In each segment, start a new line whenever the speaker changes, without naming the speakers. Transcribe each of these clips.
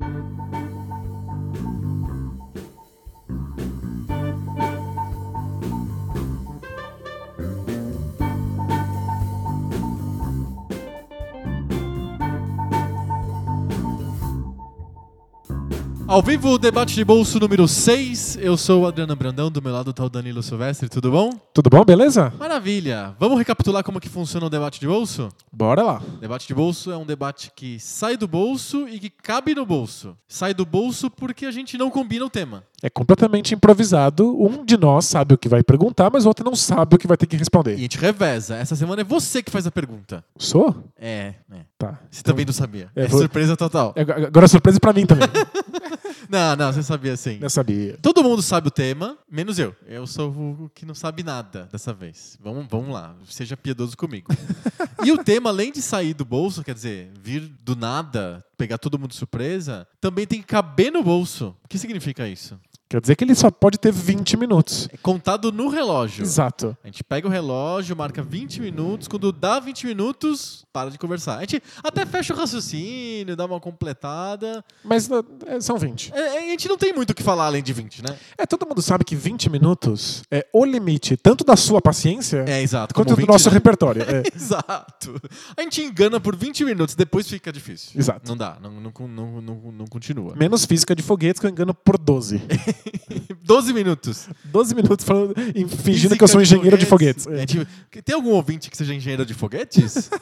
thank you Ao vivo, o debate de bolso número 6. Eu sou o Adriano Brandão, do meu lado tá o Danilo Silvestre, tudo bom?
Tudo bom, beleza?
Maravilha! Vamos recapitular como que funciona o debate de bolso?
Bora lá.
Debate de bolso é um debate que sai do bolso e que cabe no bolso. Sai do bolso porque a gente não combina o tema.
É completamente improvisado. Um de nós sabe o que vai perguntar, mas o outro não sabe o que vai ter que
E a
responder.
gente reveza. Essa semana é você que faz a pergunta.
Sou?
É, é.
Tá.
Você também não sabia.
É,
É,
vou-
surpresa total.
É, Agora é surpresa pra mim também.
Não, não, você sabia sim.
Eu sabia.
Todo mundo sabe o tema, menos eu. Eu sou o que não sabe nada dessa vez. Vamos, vamos lá, seja piedoso comigo. e o tema, além de sair do bolso, quer dizer, vir do nada, pegar todo mundo de surpresa, também tem que caber no bolso. O que significa isso?
Quer dizer que ele só pode ter 20 minutos.
É contado no relógio.
Exato.
A gente pega o relógio, marca 20 minutos. Quando dá 20 minutos, para de conversar. A gente até fecha o raciocínio, dá uma completada.
Mas é, são 20.
É, a gente não tem muito o que falar além de 20, né?
É, todo mundo sabe que 20 minutos é o limite, tanto da sua paciência,
É, exato.
quanto
como
do
20,
nosso
né?
repertório. É.
Exato. A gente engana por 20 minutos, depois fica difícil.
Exato.
Não dá, não, não, não, não, não continua.
Menos física de foguetes que eu engano por 12.
12 minutos.
12 minutos falando, fingindo que eu sou engenheiro de foguetes. É.
gente- tem algum ouvinte que seja engenheiro de foguetes?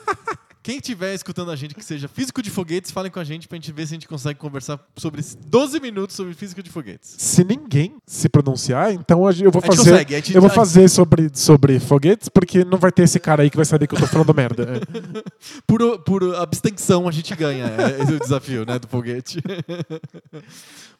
Quem estiver escutando a gente que seja físico de foguetes, falem com a gente pra gente ver se a gente consegue conversar sobre esses 12 minutos sobre física de foguetes.
Se ninguém se pronunciar, então eu vou
A gente
fazer.
consegue, gente-
eu vou fazer sobre, sobre foguetes, porque não vai ter esse cara aí que vai saber que eu tô falando merda. É.
Por, por abstenção a gente ganha. é, Esse é o desafio, né, do foguete.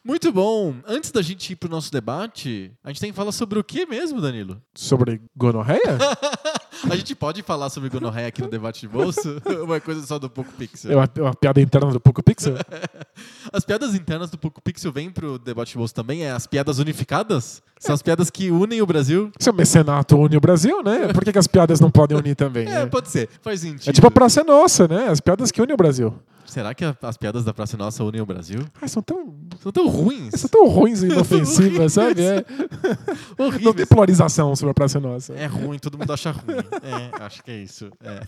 Muito bom. Antes da gente ir pro nosso debate, a gente tem que falar sobre o que mesmo, Danilo?
Sobre gonorreia?
A gente pode falar sobre gonorreia aqui no debate de bolso? Uma coisa só do Poco Pixel.
É uma, é uma piada interna do Poco Pixel?
As piadas internas do Poco Pixel vêm pro debate de bolso também? É as piadas unificadas? São as piadas que unem o Brasil?
Se o mecenato une o Brasil, né? Por que, que as piadas não podem unir também?
É,
né?
pode ser. Faz sentido.
É tipo a Praça é Nossa, né? As piadas que unem o Brasil.
Será que a- as piadas da Praça Nossa unem o Brasil?
Ai, são tão,
São tão ruins.
são tão ruins e inofensivas, sabe? É. Não tem polarização sobre a Praça Nossa.
É ruim, todo mundo acha ruim. É, acho que é isso. É.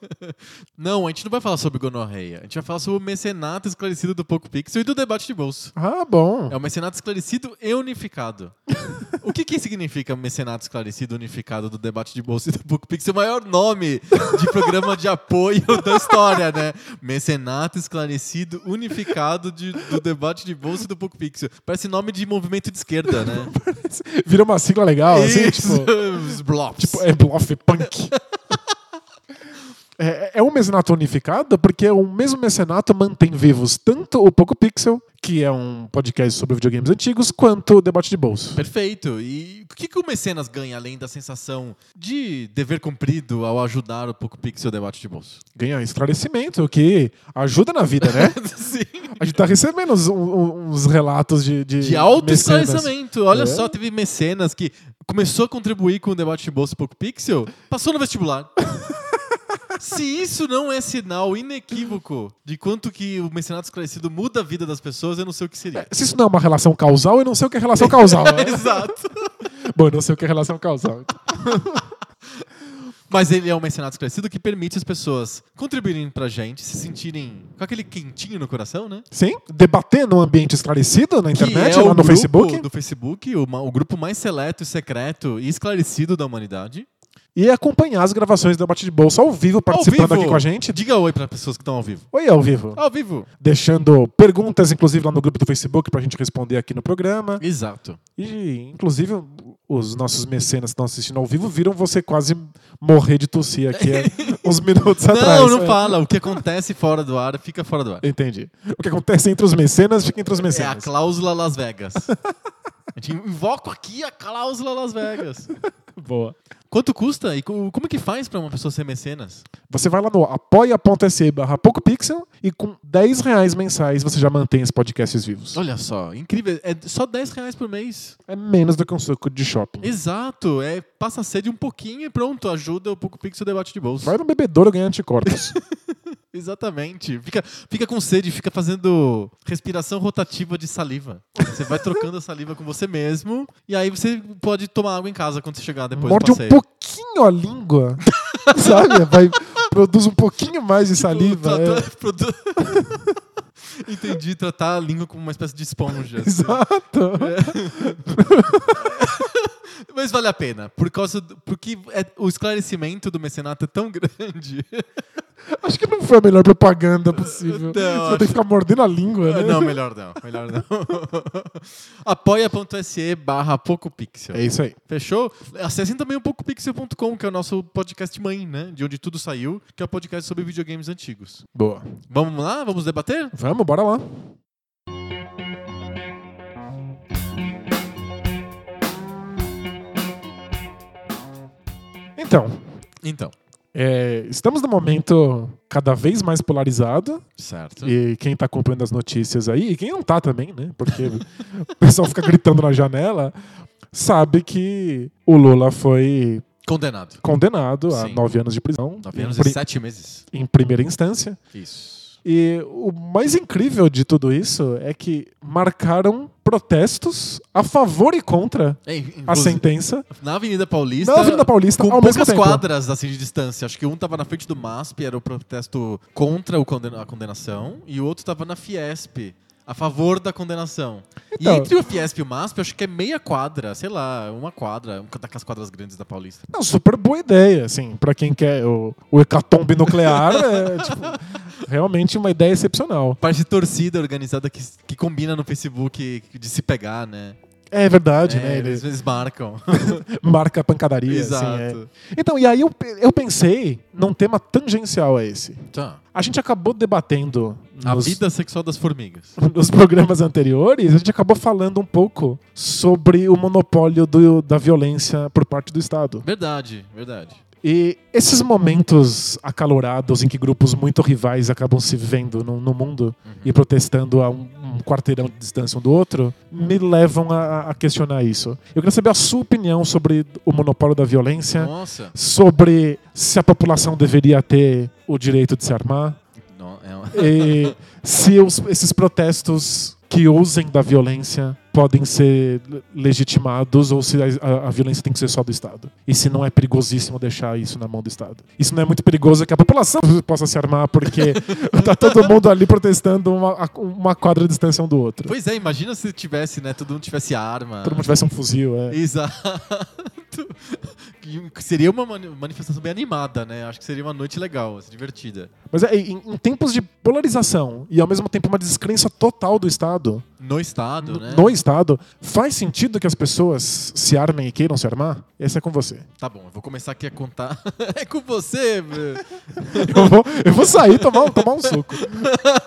Não, a gente não vai falar sobre gonorreia. A gente vai falar sobre o mecenato esclarecido do Poco Pixel e do debate de bolso.
Ah, bom.
É o mecenato esclarecido e unificado. o que, que significa mecenato esclarecido unificado do debate de bolsa e do Poco Pixel? O maior nome de programa de apoio da história, né? Mecenato esclarecido unificado de- do debate de bolsa e do Poco Pixel. Parece nome de movimento de esquerda, né?
Vira uma sigla legal, assim,
Isso,
tipo.
os blocos.
Tipo, é bluff punk. É, é um mecenato unificado porque o mesmo mecenato mantém vivos tanto o Poco Pixel, que é um podcast sobre videogames antigos, quanto o debate de bolso.
Perfeito. E o que, que o Mecenas ganha além da sensação de dever cumprido ao ajudar o Poco Pixel debate de bolso?
Ganha esclarecimento, o que ajuda na vida, né?
Sim.
A gente tá recebendo uns, uns relatos de. De,
De alto esclarecimento. Olha
É.
só, teve mecenas que começou a contribuir com o debate de bolsa Poco Pixel, passou no vestibular. Se isso não é sinal inequívoco de quanto que o mecenato esclarecido muda a vida das pessoas, eu não sei o que seria.
Se isso não é uma relação causal, eu não sei o que é relação causal. né?
Exato.
Bom, eu não sei o que é relação causal.
Mas ele é um mecenato esclarecido que permite as pessoas contribuírem pra gente, se sentirem com aquele quentinho no coração, né?
Sim, debater num ambiente esclarecido na internet,
que é
lá no Facebook.
do Facebook, o, o grupo mais seleto, secreto e esclarecido da humanidade.
E acompanhar as gravações do debate de bolsa ao vivo, participando
Ao vivo.
aqui com a gente.
Diga oi para pessoas que estão ao vivo.
Oi, ao vivo.
Ao vivo.
Deixando perguntas, inclusive, lá no grupo do Facebook pra gente responder aqui no programa.
Exato.
E, inclusive, os nossos mecenas que estão assistindo ao vivo viram você quase morrer de tossir aqui há uns minutos atrás.
Não, não
É.
fala. O que acontece fora do ar, fica fora do ar.
Entendi. O que acontece entre os mecenas fica entre os
É a
mecenas.
cláusula Las Vegas. A gente invoca aqui a cláusula Las Vegas.
Boa.
Quanto custa e co- como que faz pra uma pessoa ser mecenas?
Você vai lá no apoia.se barra PocoPixel e com 10 reais mensais você já mantém os podcasts vivos.
Olha só, incrível. É só 10 reais por mês.
É menos do que um suco de shopping.
Exato. É, passa a sede um pouquinho e pronto. Ajuda o Poco Pixel debate de bolsa.
Vai no bebedouro ganhar anticorpos.
Exatamente. Fica, fica com sede, fica fazendo respiração rotativa de saliva. Você vai trocando a saliva com você mesmo e aí você pode tomar água em casa quando você chegar depois
Morde
do
um
passeio.
pouquinho a língua, sabe? Vai, produz um pouquinho mais de saliva.
Tipo,
é.
produ- Entendi, tratar a língua como uma espécie de esponja.
Exato.
Mas vale a pena, por causa do- porque é- o esclarecimento do mecenato é tão grande.
Acho que não foi a melhor propaganda possível.
Não,
Você
acho-
ter que ficar mordendo a língua, né?
Não, melhor não, melhor não. Apoia.se barra PocoPixel.
É isso aí.
Fechou? Acessem também o PocoPixel.com, que é o nosso podcast mãe, né? De onde tudo saiu, que é o podcast sobre videogames antigos.
Boa.
Vamos lá? Vamos debater?
Vamos, bora lá. Então,
Então.
É, estamos num momento cada vez mais polarizado.
Certo.
E quem tá acompanhando as notícias aí, e quem não tá também, né? Porque o pessoal fica gritando na janela, sabe que o Lula foi
Condenado.
condenado a
Sim.
nove anos de prisão
Nove anos e sete meses.
em primeira instância.
Isso.
E o mais incrível de tudo isso é que marcaram protestos a favor e contra
É,
a sentença
Na Avenida Paulista.
na Avenida Paulista
Com
ao
poucas quadras assim, de distância. Acho que um tava na frente do MASP, era o protesto contra o conden- a condenação, e o outro tava na Fiesp, a favor da condenação.
Então-
e entre o Fiesp e o MASP, acho que é meia quadra, sei lá, uma quadra, uma daquelas quadras grandes da Paulista.
Não, super boa ideia, assim, pra quem quer o, o hecatombe nuclear, é tipo, realmente uma ideia excepcional.
Parece torcida organizada que, que combina no Facebook de se pegar, né?
É verdade,
É,
né? Ele
eles, eles marcam.
marca a pancadaria.
Exato.
Assim, é. Então, e aí eu, eu pensei num tema tangencial a esse.
Tá.
A gente acabou debatendo
A
nos,
vida sexual das formigas.
nos programas anteriores, a gente acabou falando um pouco sobre o monopólio do- da violência por parte do Estado.
Verdade, verdade.
E esses momentos acalorados em que grupos muito rivais acabam se vendo no, no mundo
Uhum.
e protestando a um, um quarteirão de distância um do outro, me levam a, a questionar isso. Eu queria saber a sua opinião sobre o monopólio da violência,
Nossa.
sobre se a população deveria ter o direito de se armar,
Não, é um-
e se os- esses protestos que usem da violência podem ser le- legitimados ou se a, a- violência tem que ser só do Estado. E se não é perigosíssimo deixar isso na mão do Estado. Isso não é muito perigoso que a população possa se armar porque tá todo mundo ali protestando uma, uma quadra de distância um do outro.
Pois é, imagina se tivesse, né? Todo mundo tivesse arma.
Todo mundo tivesse um fuzil, é.
Exato. Seria uma mani- manifestação bem animada, né? Acho que seria uma noite legal, assim, divertida.
Mas é, em, em tempos de polarização e ao mesmo tempo uma descrença total do Estado,
No estado,
no-
né?
no Estado, faz sentido que as pessoas se armem e queiram se armar? Esse é com você.
Tá bom, eu vou começar aqui a contar. é com você.
Eu vou, eu vou sair e tomar, um- tomar um suco.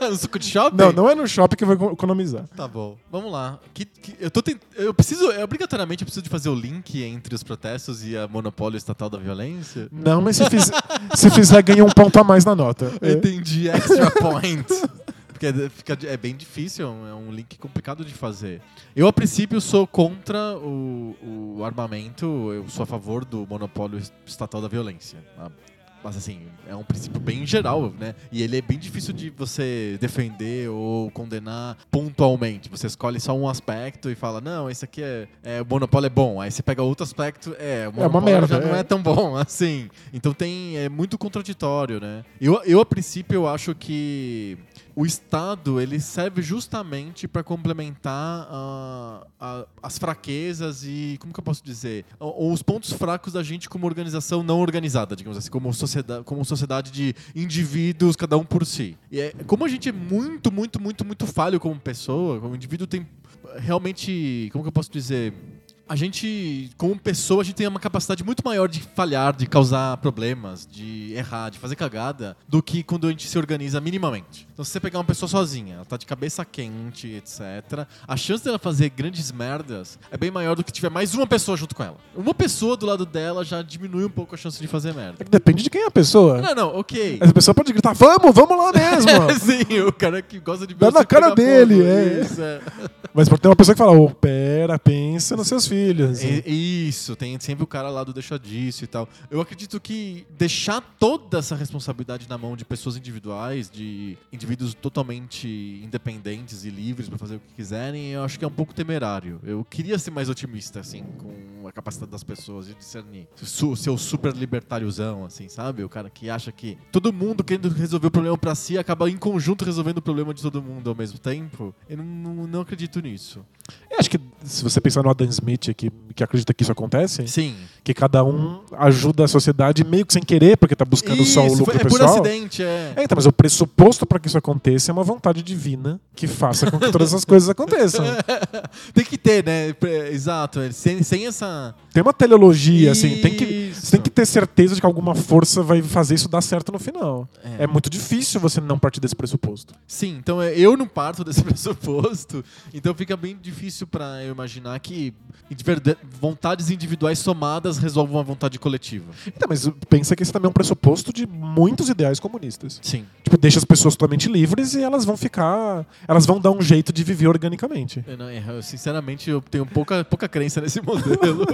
no suco de shopping?
Não, não é no shopping que eu vou economizar.
Tá bom, vamos lá. Que- que- eu tô tent... Eu preciso, eu, obrigatoriamente, eu preciso de fazer o link entre os protestos e a monopólio estatal da violência.
Não, mas se, fiz, se fizer, ganha um ponto a mais na nota. É.
Entendi, extra point. Porque é, fica, é bem difícil, é um link complicado de fazer. Eu, a princípio, sou contra o, o armamento, eu sou a favor do monopólio estatal da violência. Ah, Mas, assim, é um princípio bem geral, né? E ele é bem difícil de você defender ou condenar pontualmente. Você escolhe só um aspecto e fala, não, esse aqui é, é o monopólio é bom. Aí você pega outro aspecto, é, o
uma
monopólio
merda,
já não
é.
é tão bom assim. Então tem é muito contraditório, né? Eu, eu a princípio eu acho que o Estado ele serve justamente para complementar ah, a- as fraquezas e como que eu posso dizer O- os pontos fracos da gente como organização não organizada, digamos assim, como sociedade, como sociedade de indivíduos cada um por si. E é, como a gente é muito, muito, muito, muito falho como pessoa, como indivíduo tem realmente, como que eu posso dizer a gente, como pessoa, a gente tem uma capacidade muito maior de falhar, de causar problemas, de errar, de fazer cagada, do que quando a gente se organiza minimamente. Então, se você pegar uma pessoa sozinha, ela tá de cabeça quente, etc., a chance dela fazer grandes merdas é bem maior do que tiver mais uma pessoa junto com ela. Uma pessoa do lado dela já diminui um pouco a chance de fazer merda.
É Depende de quem é a pessoa.
Não, não, ok.
Essa pessoa pode gritar, vamos, vamos lá mesmo.
Sim, o cara que gosta de
Dá na cara dele,
fogo,
é.
Isso, é.
Mas por ter uma pessoa que fala, ô, pera, pensa nos seus filhos. Filhos.
E- Isso, tem sempre o cara lá do deixa disso e tal. Eu acredito que deixar toda essa responsabilidade na mão de pessoas individuais, de indivíduos totalmente independentes e livres pra fazer o que quiserem, eu acho que é um pouco temerário. Eu queria ser mais otimista, assim, com a capacidade das pessoas de discernir. Su seu super libertáriozão, assim, sabe? O cara que acha que todo mundo querendo resolver o problema pra si acaba em conjunto resolvendo o problema de todo mundo ao mesmo tempo. Eu não, não acredito nisso.
Eu acho que se você pensar no Adam Smith, que, que acredita que isso acontece,
Sim.
que cada um ajuda a sociedade meio que sem querer, porque tá buscando só o
Isso,
lucro
é por
pessoal.
acidente, é.
É, então, mas o pressuposto para que isso aconteça é uma vontade divina que faça com que todas essas coisas aconteçam.
tem que ter, né? Exato. é, Sem, sem essa.
Tem uma teleologia, assim, tem que,
Isso.
tem que ter certeza de que alguma força vai fazer isso dar certo no final.
É.
É, muito difícil você não partir desse pressuposto.
Sim, então é, eu não parto desse pressuposto, então fica bem difícil pra eu imaginar que vontades individuais somadas resolvam uma vontade coletiva.
Então, mas pensa que esse também é um pressuposto de muitos ideais comunistas.
Sim.
Tipo, deixa as pessoas totalmente livres e elas vão ficar. Elas vão dar um jeito de viver organicamente.
Eu, não- eu, sinceramente, eu tenho pouca, pouca crença nesse modelo.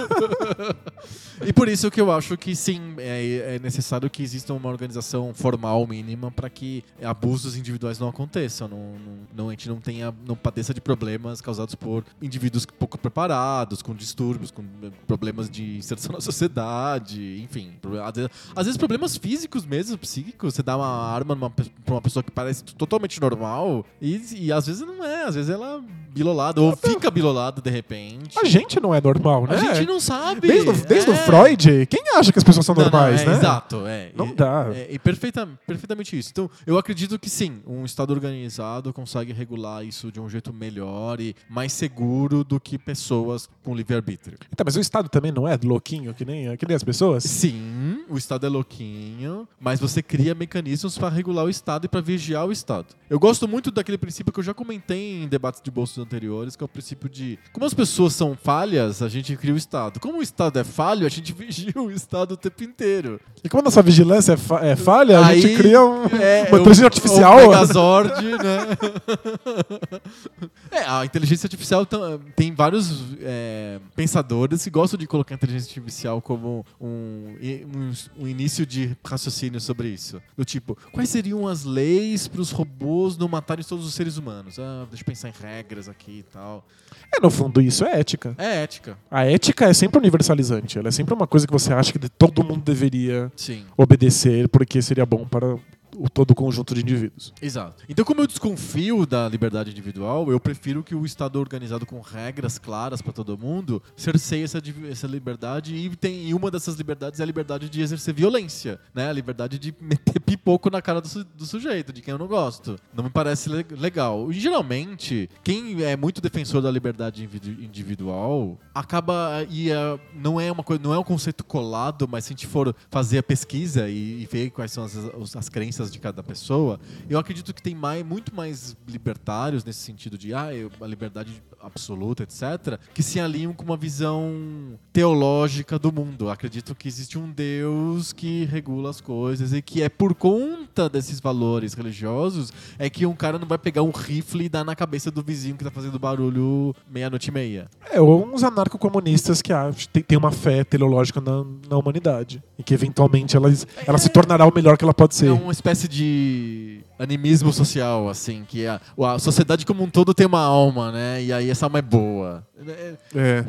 e por isso que eu acho que sim, é, é necessário que exista uma organização formal mínima para que abusos individuais não aconteçam. Não, não, a gente não tenha, não padeça de problemas causados por indivíduos pouco preparados, com distúrbios, com eh, problemas de inserção na sociedade, enfim. Às vezes, às vezes problemas físicos mesmo, psíquicos. Você dá uma arma pra uma pessoa que parece totalmente normal e, e às vezes não é. Às vezes ela é bilolada ou fica bilolada de repente.
A gente não é normal, né?
A gente não sabe.
Desde, o, desde o
É.
Freud, quem acha que as pessoas são
Não, não,
normais,
é,
né?
Exato, é.
Não
E-
dá.
É, e perfeita, perfeitamente isso. Então, eu acredito que sim, um Estado organizado consegue regular isso de um jeito melhor e mais seguro do que pessoas com livre-arbítrio.
Então, mas o Estado também não é louquinho, que nem, que nem as pessoas?
Sim, o Estado é louquinho, mas você cria mecanismos para regular o Estado e para vigiar o Estado. Eu gosto muito daquele princípio que eu já comentei em debates de bolsos anteriores, que é o princípio de como as pessoas são falhas, a gente cria o Estado. Como o Estado é falho, a gente vigia o Estado o tempo inteiro.
E como a nossa vigilância é, fa- é falha, a
Aí,
gente cria um,
é,
uma
o-
inteligência artificial.
O Megazord, né? é, a inteligência artificial tem vários é, pensadores que gostam de colocar a inteligência artificial como um, um, um início de raciocínio sobre isso. Do tipo, quais seriam as leis para os robôs não matarem todos os seres humanos? Ah, deixa eu pensar em regras aqui e tal.
É, no fundo, isso é ética.
É ética.
A ética é sempre universalizante. Ela é sempre uma coisa que você acha que todo mundo deveria
Sim.
obedecer porque seria bom para o todo o conjunto de indivíduos.
Exato. Então, como eu desconfio da liberdade individual, eu prefiro que o Estado organizado com regras claras para todo mundo cerceie essa, essa liberdade e, tem, e uma dessas liberdades é a liberdade de exercer violência, né? A liberdade de meter pipoco na cara do, su- do sujeito, de quem eu não gosto. Não me parece le- legal. E, geralmente, quem é muito defensor da liberdade individu- individual acaba e é, não é uma não é um conceito colado, mas se a gente for fazer a pesquisa e, e ver quais são as, as- as crenças de cada pessoa, eu acredito que tem mais, muito mais libertários nesse sentido de ah, eu- a liberdade absoluta, etc., que se alinham com uma visão teológica do mundo. Acredito que existe um Deus que regula as coisas e que é por conta desses valores religiosos é que um cara não vai pegar um rifle e dar na cabeça do vizinho que tá fazendo barulho meia-noite e meia.
É, ou uns anarcocomunistas que acham, tem, uma fé teleológica na, na humanidade. E que eventualmente ela, ela se tornará o melhor que ela pode ser.
É uma espécie de animismo social, assim, que a, a sociedade como um todo tem uma alma, né? E aí essa alma é boa. É-
É.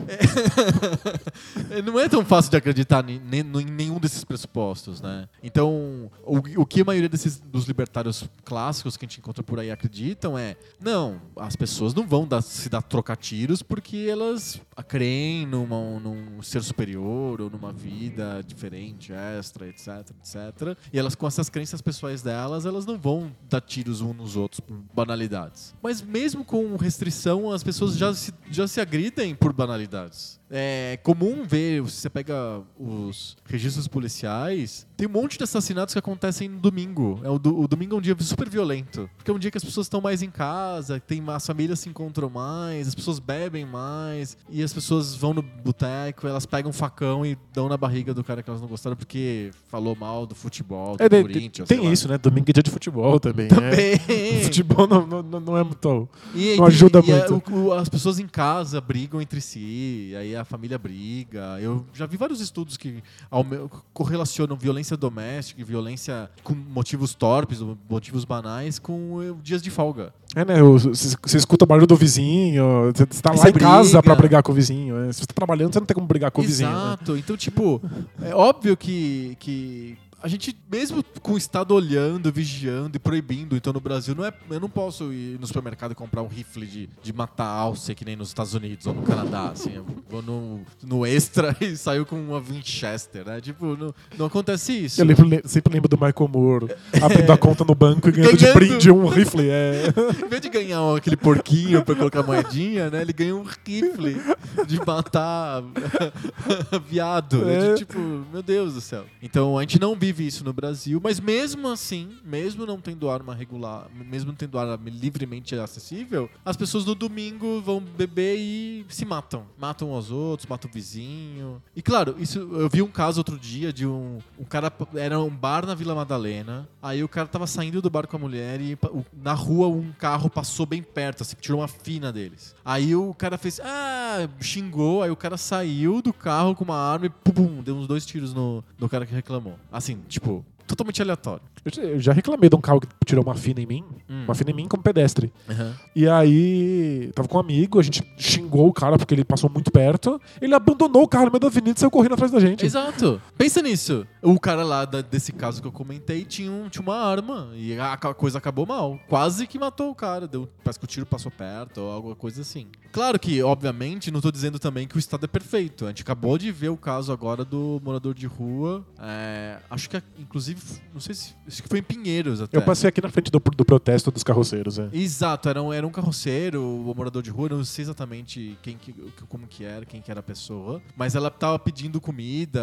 é- não é tão fácil de acreditar em nenhum desses pressupostos, né? Então, o, o que a maioria desses, dos libertários clássicos que a gente encontra por aí acreditam é: não, as pessoas não vão dar- se dar trocar tiros porque elas creem numa- num ser superior ou numa vida diferente, extra, etc, etc. E elas, com essas crenças pessoais delas, elas não vão dar tiros uns nos outros por banalidades. Mas mesmo com restrição, as pessoas já se, já se agridem por banalidades. É comum ver, se você pega os registros policiais, Tem um monte de assassinatos que acontecem no domingo. É o, do- o domingo é um dia super violento. Porque é um dia que as pessoas estão mais em casa, tem, as famílias se encontram mais, as pessoas bebem mais, e as pessoas vão no boteco, elas pegam um facão e dão na barriga do cara que elas não gostaram porque falou mal do futebol, do
É,
Corinthians.
tem
lá.
isso, né? Domingo é dia de futebol também.
Também.
É. Futebol não, não, não é muito.
E,
Não ajuda
e, e a-
muito.
o- o- as pessoas em casa brigam entre si, aí a família briga. Eu já vi vários estudos que correlacionam violência doméstica e violência com motivos torpes, motivos banais, com eh, dias de folga.
É, né? Você escuta o barulho do vizinho, você tá
Aí
lá em casa pra brigar com o vizinho. né? Se você tá trabalhando, você não tem como brigar com o vizinho. Né?
Exato. Então, tipo, é óbvio que, que a gente, mesmo com o Estado olhando, vigiando e proibindo, então no Brasil, não é, eu não posso ir no supermercado e comprar um rifle de, de matar alce que nem nos Estados Unidos ou no Canadá. Assim, eu vou no, no extra e saio com uma Winchester, né? Tipo, não, não acontece isso.
Eu lembro- sempre lembro do Michael Moore abrindo a conta no banco e ganhando de
Ganhando.
brinde um rifle. É.
Em vez de ganhar aquele porquinho pra colocar moedinha, né? Ele ganha um rifle de matar viado. né?
É.
De, tipo, meu Deus do céu. Então a gente não vive isso no Brasil, mas mesmo assim, mesmo não tendo arma regular, mesmo tendo arma livremente acessível, as pessoas no domingo vão beber e se matam. Matam aos outros, matam o vizinho. E claro, isso eu vi um caso outro dia de um, um cara. Era um bar na Vila Madalena. Aí o cara tava saindo do bar com a mulher e na rua um carro passou bem perto, assim, tirou uma fina deles. Aí o cara fez. Ah, xingou. Aí o cara saiu do carro com uma arma e pum, pum, deu uns dois tiros no, no cara que reclamou. Assim, tipo, totalmente aleatório.
Eu já- reclamei de um carro que tirou uma fina em mim.
Hum.
Uma fina em mim como pedestre.
Aham.
E aí, tava com um amigo, a gente xingou o cara porque ele passou muito perto. Ele abandonou o carro no meio da avenida e saiu correndo atrás da gente.
Exato. Pensa nisso. O cara lá da- desse caso que eu comentei tinha, um- tinha uma arma e a, a coisa acabou mal. Quase que matou o cara. Deu, parece que o tiro passou perto ou alguma coisa assim. Claro que, obviamente, não tô dizendo também que o Estado é perfeito. A gente acabou de ver o caso agora do morador de rua. É, acho que, inclusive, não sei se. Acho que foi em Pinheiros até.
Eu passei aqui na frente do, do protesto dos carroceiros. É.
Exato, era um, era um carroceiro, o morador de rua, não sei exatamente quem que, como que era, quem que era a pessoa, mas ela tava pedindo comida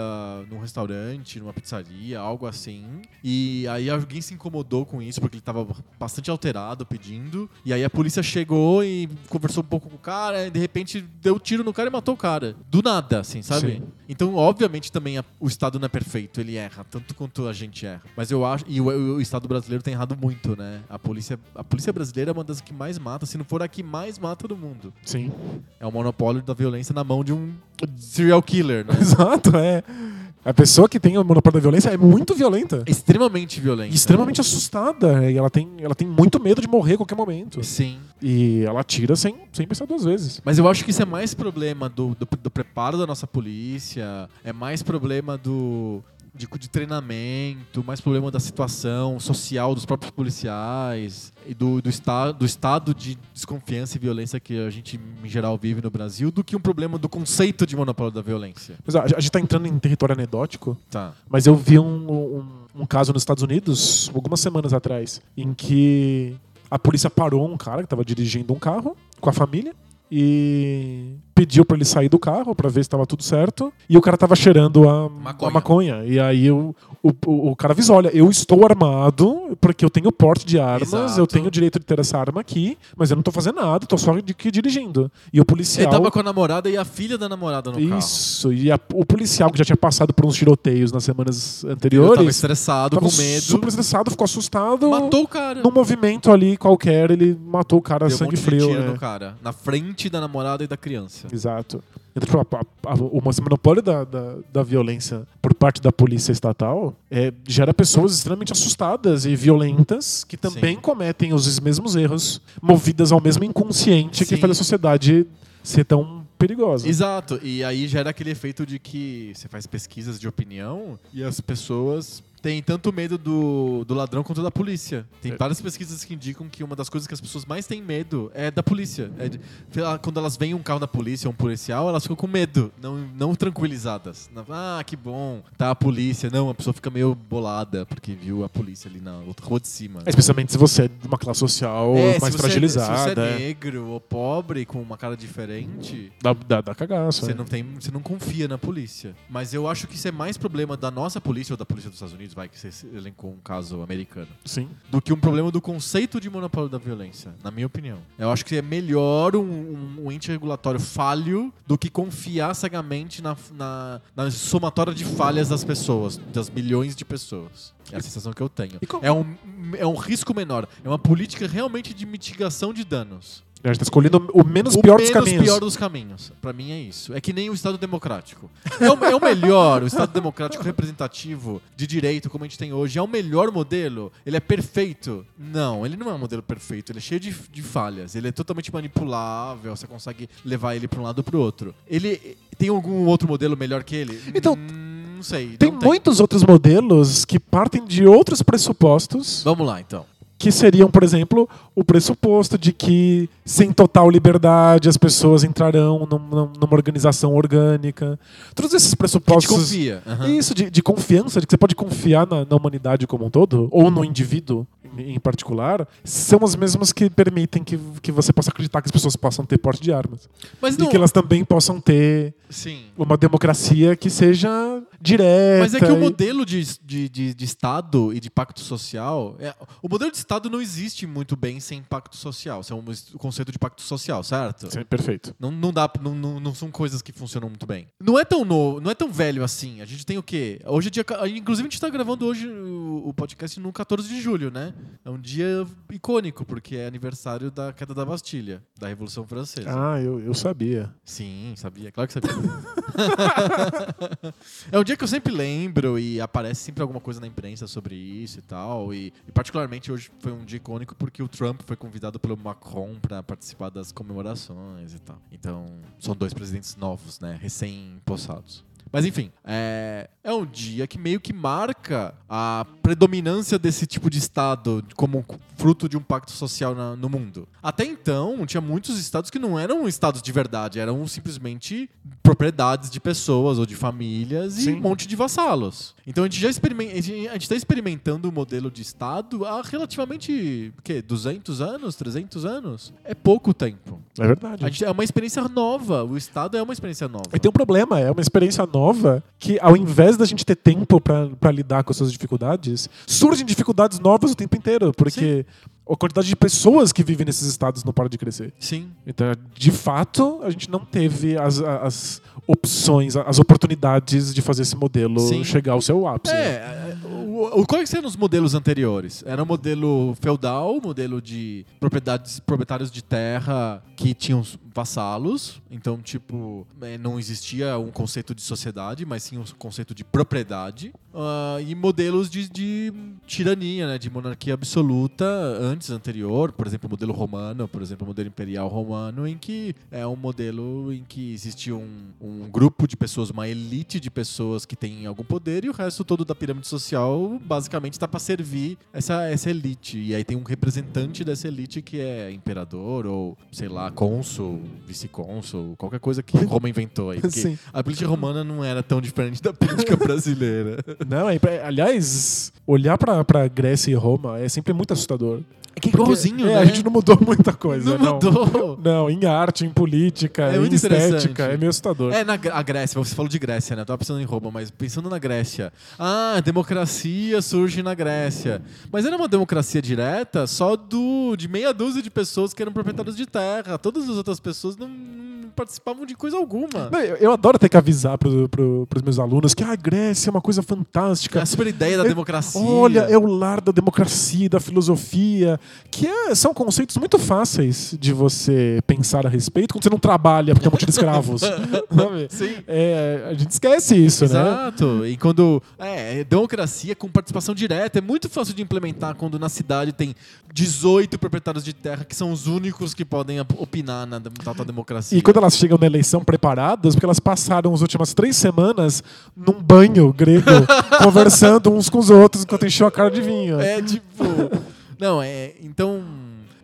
num restaurante, numa pizzaria, algo assim. E aí alguém se incomodou com isso, porque ele tava bastante alterado pedindo. E aí a polícia chegou e conversou um pouco com o cara, e de repente deu tiro no cara e matou o cara. Do nada, assim, sabe?
Sim.
Então, obviamente, também a- o Estado não é perfeito, ele erra, tanto quanto a gente erra. Mas eu acho. E o, o Estado brasileiro tem errado muito, né? A polícia, a polícia brasileira é uma das que mais mata, se não for a que mais mata do mundo.
Sim.
É o monopólio da violência na mão de um serial killer, né?
Exato, é. A pessoa que tem o monopólio da violência é muito violenta.
Extremamente violento.
E extremamente assustada. E ela tem, ela tem muito medo de morrer a qualquer momento.
Sim.
E ela atira sem, sem pensar duas vezes.
Mas eu acho que isso é mais problema do, do, do preparo da nossa polícia, é mais problema do. De, de treinamento, mais problema da situação social dos próprios policiais e do, do, esta, do estado de desconfiança e violência que a gente, em geral, vive no Brasil, do que um problema do conceito de monopólio da violência.
Mas ó, a gente tá entrando em território anedótico,
Tá.
mas eu vi um, um, um caso nos Estados Unidos, algumas semanas atrás, em que a polícia parou um cara que tava dirigindo um carro com a família e pediu pra ele sair do carro pra ver se tava tudo certo. E o cara tava cheirando a
Maconha.
a maconha. E aí o, o, o, o cara avisa: olha, eu estou armado porque eu tenho porte de armas,
Exato.
eu tenho o direito de ter essa arma aqui, mas eu não tô fazendo nada, tô só de, que dirigindo. E o policial.
Ele tava com a namorada e a filha da namorada no carro.
Isso, e a- o policial que já tinha passado por uns tiroteios nas semanas anteriores.
tava estressado,
tava
com medo.
super estressado, ficou assustado.
Matou o cara.
Num movimento ali qualquer, ele matou o cara
Deu um
sangue
monte
frio.
de tiro
né?
no cara. Na frente da namorada e da criança.
Exato. Então, tipo, a- a- o monopólio da, da, da violência por parte da polícia estatal é, gera pessoas extremamente assustadas e violentas que também
Sim.
cometem os mesmos erros, movidas ao mesmo inconsciente que
Sim.
faz a sociedade ser tão perigosa.
Exato. E aí gera aquele efeito de que você faz pesquisas de opinião e as pessoas têm tanto medo do, do ladrão quanto da polícia. Tem
É.
várias pesquisas que indicam que uma das coisas que as pessoas mais têm medo é da polícia. É de- quando elas veem um carro da polícia ou um policial, elas ficam com medo, não, não tranquilizadas. Ah, que bom, tá a polícia. Não, a pessoa fica meio bolada porque viu a polícia ali na outra rua de cima.
Especialmente se você é de uma classe social
É,
mais
você é-
fragilizada.
se você é
é.
negro ou pobre com uma cara diferente,
Dá, dá, dá cagaço.
Você
é.
não, tem, você não confia na polícia. Mas eu acho que isso é mais problema da nossa polícia ou da polícia dos Estados Unidos, Unidos, vai, que você elencou um caso americano,
Sim.
do que um problema do conceito de monopólio da violência, na minha opinião. Eu acho que é melhor um, um, um ente regulatório falho do que confiar cegamente na, na, na somatória de falhas das pessoas, das milhões de pessoas. É a sensação que eu tenho. É um, é um risco menor. É uma política realmente de mitigação de danos.
A gente tá escolhendo o menos
o
pior
menos
dos caminhos.
pior dos caminhos. Pra mim é isso. É que nem o Estado Democrático. É o, é o melhor, o Estado Democrático representativo de direito, como a gente tem hoje, é o melhor modelo? Ele é perfeito? Não, ele não é um modelo perfeito. Ele é cheio de, de falhas. Ele é totalmente manipulável. Você consegue levar ele pra um lado ou pro outro. Ele tem algum outro modelo melhor que ele?
Então,
Hum, não sei.
Tem
não
muitos outros modelos que partem de outros pressupostos,
Vamos lá, então.
Que seriam, por exemplo, o pressuposto de que, sem total liberdade, as pessoas entrarão num- num- numa organização orgânica. Todos esses
Que
pressupostos.
confia. Aham.
Isso, de, de confiança, de que você pode confiar na, na humanidade como um todo, ou no indivíduo em, particular, são as mesmas que permitem que, que você possa acreditar que as pessoas possam ter porte de armas.
Mas
E
não.
que elas também possam ter
Sim.
uma democracia que seja direta.
Mas é que o modelo de, de, de, de Estado e de pacto social. é- o modelo de Estado não existe muito bem sem pacto social. Isso é um, o conceito de pacto social, certo?
Sim, perfeito.
Não, não dá, não, não, não são coisas que funcionam muito bem. Não é tão novo, não é tão velho assim. A gente tem o quê? Hoje é dia. Inclusive, a gente tá gravando hoje o, o podcast no 14 de julho, né? É um dia icônico, porque é aniversário da queda da Bastilha, da Revolução Francesa.
Ah, eu, eu sabia.
Sim, sabia, claro que sabia. é um dia que eu sempre lembro e aparece sempre alguma coisa na imprensa sobre isso e tal. E, e particularmente hoje foi um dia icônico porque o Trump foi convidado pelo Macron para participar das comemorações e tal. Então, são dois presidentes novos, né? Recém-possados. Mas enfim, é, é um dia que meio que marca a predominância desse tipo de Estado como fruto de um pacto social na- no mundo. Até então, tinha muitos estados que não eram estados de verdade, eram simplesmente propriedades de pessoas ou de famílias e
Sim.
um monte de vassalos. Então a gente já experiment, a gente está experimentando o modelo de Estado há relativamente, o quê, 200 anos, 300 anos? É pouco tempo.
É verdade.
A gente, é uma experiência nova, o Estado é uma experiência nova.
E tem um problema, é uma experiência nova que, ao invés da gente ter tempo pra lidar com as suas dificuldades, surgem dificuldades novas o tempo inteiro, porque a quantidade de pessoas que vivem nesses estados não para de crescer.
Sim.
Então, de fato, a gente não teve as, as opções, as oportunidades de fazer esse modelo
Sim.
chegar ao seu ápice.
É, é, o, o, quais eram os modelos anteriores? Era o modelo feudal, modelo de propriedades, proprietários de terra que tinham vassalos. Então, tipo, é, não existia um conceito de sociedade, mas sim um conceito de propriedade. Ah, e modelos de, de tirania, né? De monarquia absoluta antes, anterior. Por exemplo, o modelo romano, por exemplo, o modelo imperial romano, em que é um modelo em que existe um, um grupo de pessoas, uma elite de pessoas que tem algum poder e o resto todo da pirâmide social basicamente está para servir essa, essa elite. E aí tem um representante dessa elite que é imperador ou, sei lá, cônsul, vice-cônsul, qualquer coisa que Roma inventou aí. Porque
Sim.
a política romana não era tão diferente da política brasileira.
Não, é, aliás, olhar pra, pra Grécia e Roma é sempre muito assustador.
É que
Porque,
igualzinho,
é,
né?
A gente não mudou muita coisa.
Não mudou.
Não, em arte, em política,
É
em estética, é meio assustador.
É, na a Grécia, você falou de Grécia, né? Eu tava pensando em Roma, mas pensando na Grécia. Ah, a democracia surge na Grécia. Mas era uma democracia direta só do de meia dúzia de pessoas que eram proprietários de terra. Todas as outras pessoas não, não participavam de coisa alguma.
Não, Eu, eu adoro ter que avisar pro, pro, pros meus alunos que a Grécia é uma coisa fantástica.
A super ideia da
É-
democracia.
Olha, é o lar da democracia, da filosofia, que é- são conceitos muito fáceis de você pensar a respeito quando você não trabalha porque é muito de escravos. Sabe?
Sim.
É, a gente esquece isso, né?
Exato. E quando. É, democracia com participação direta. É muito fácil de implementar quando na cidade tem 18 proprietários de terra que são os únicos que podem op- opinar na tal democracia.
E quando elas chegam na eleição preparadas, porque elas passaram as últimas três semanas num banho grego, conversando uns com os outros enquanto enchiam a cara de vinho.
É tipo. Não, é. Então.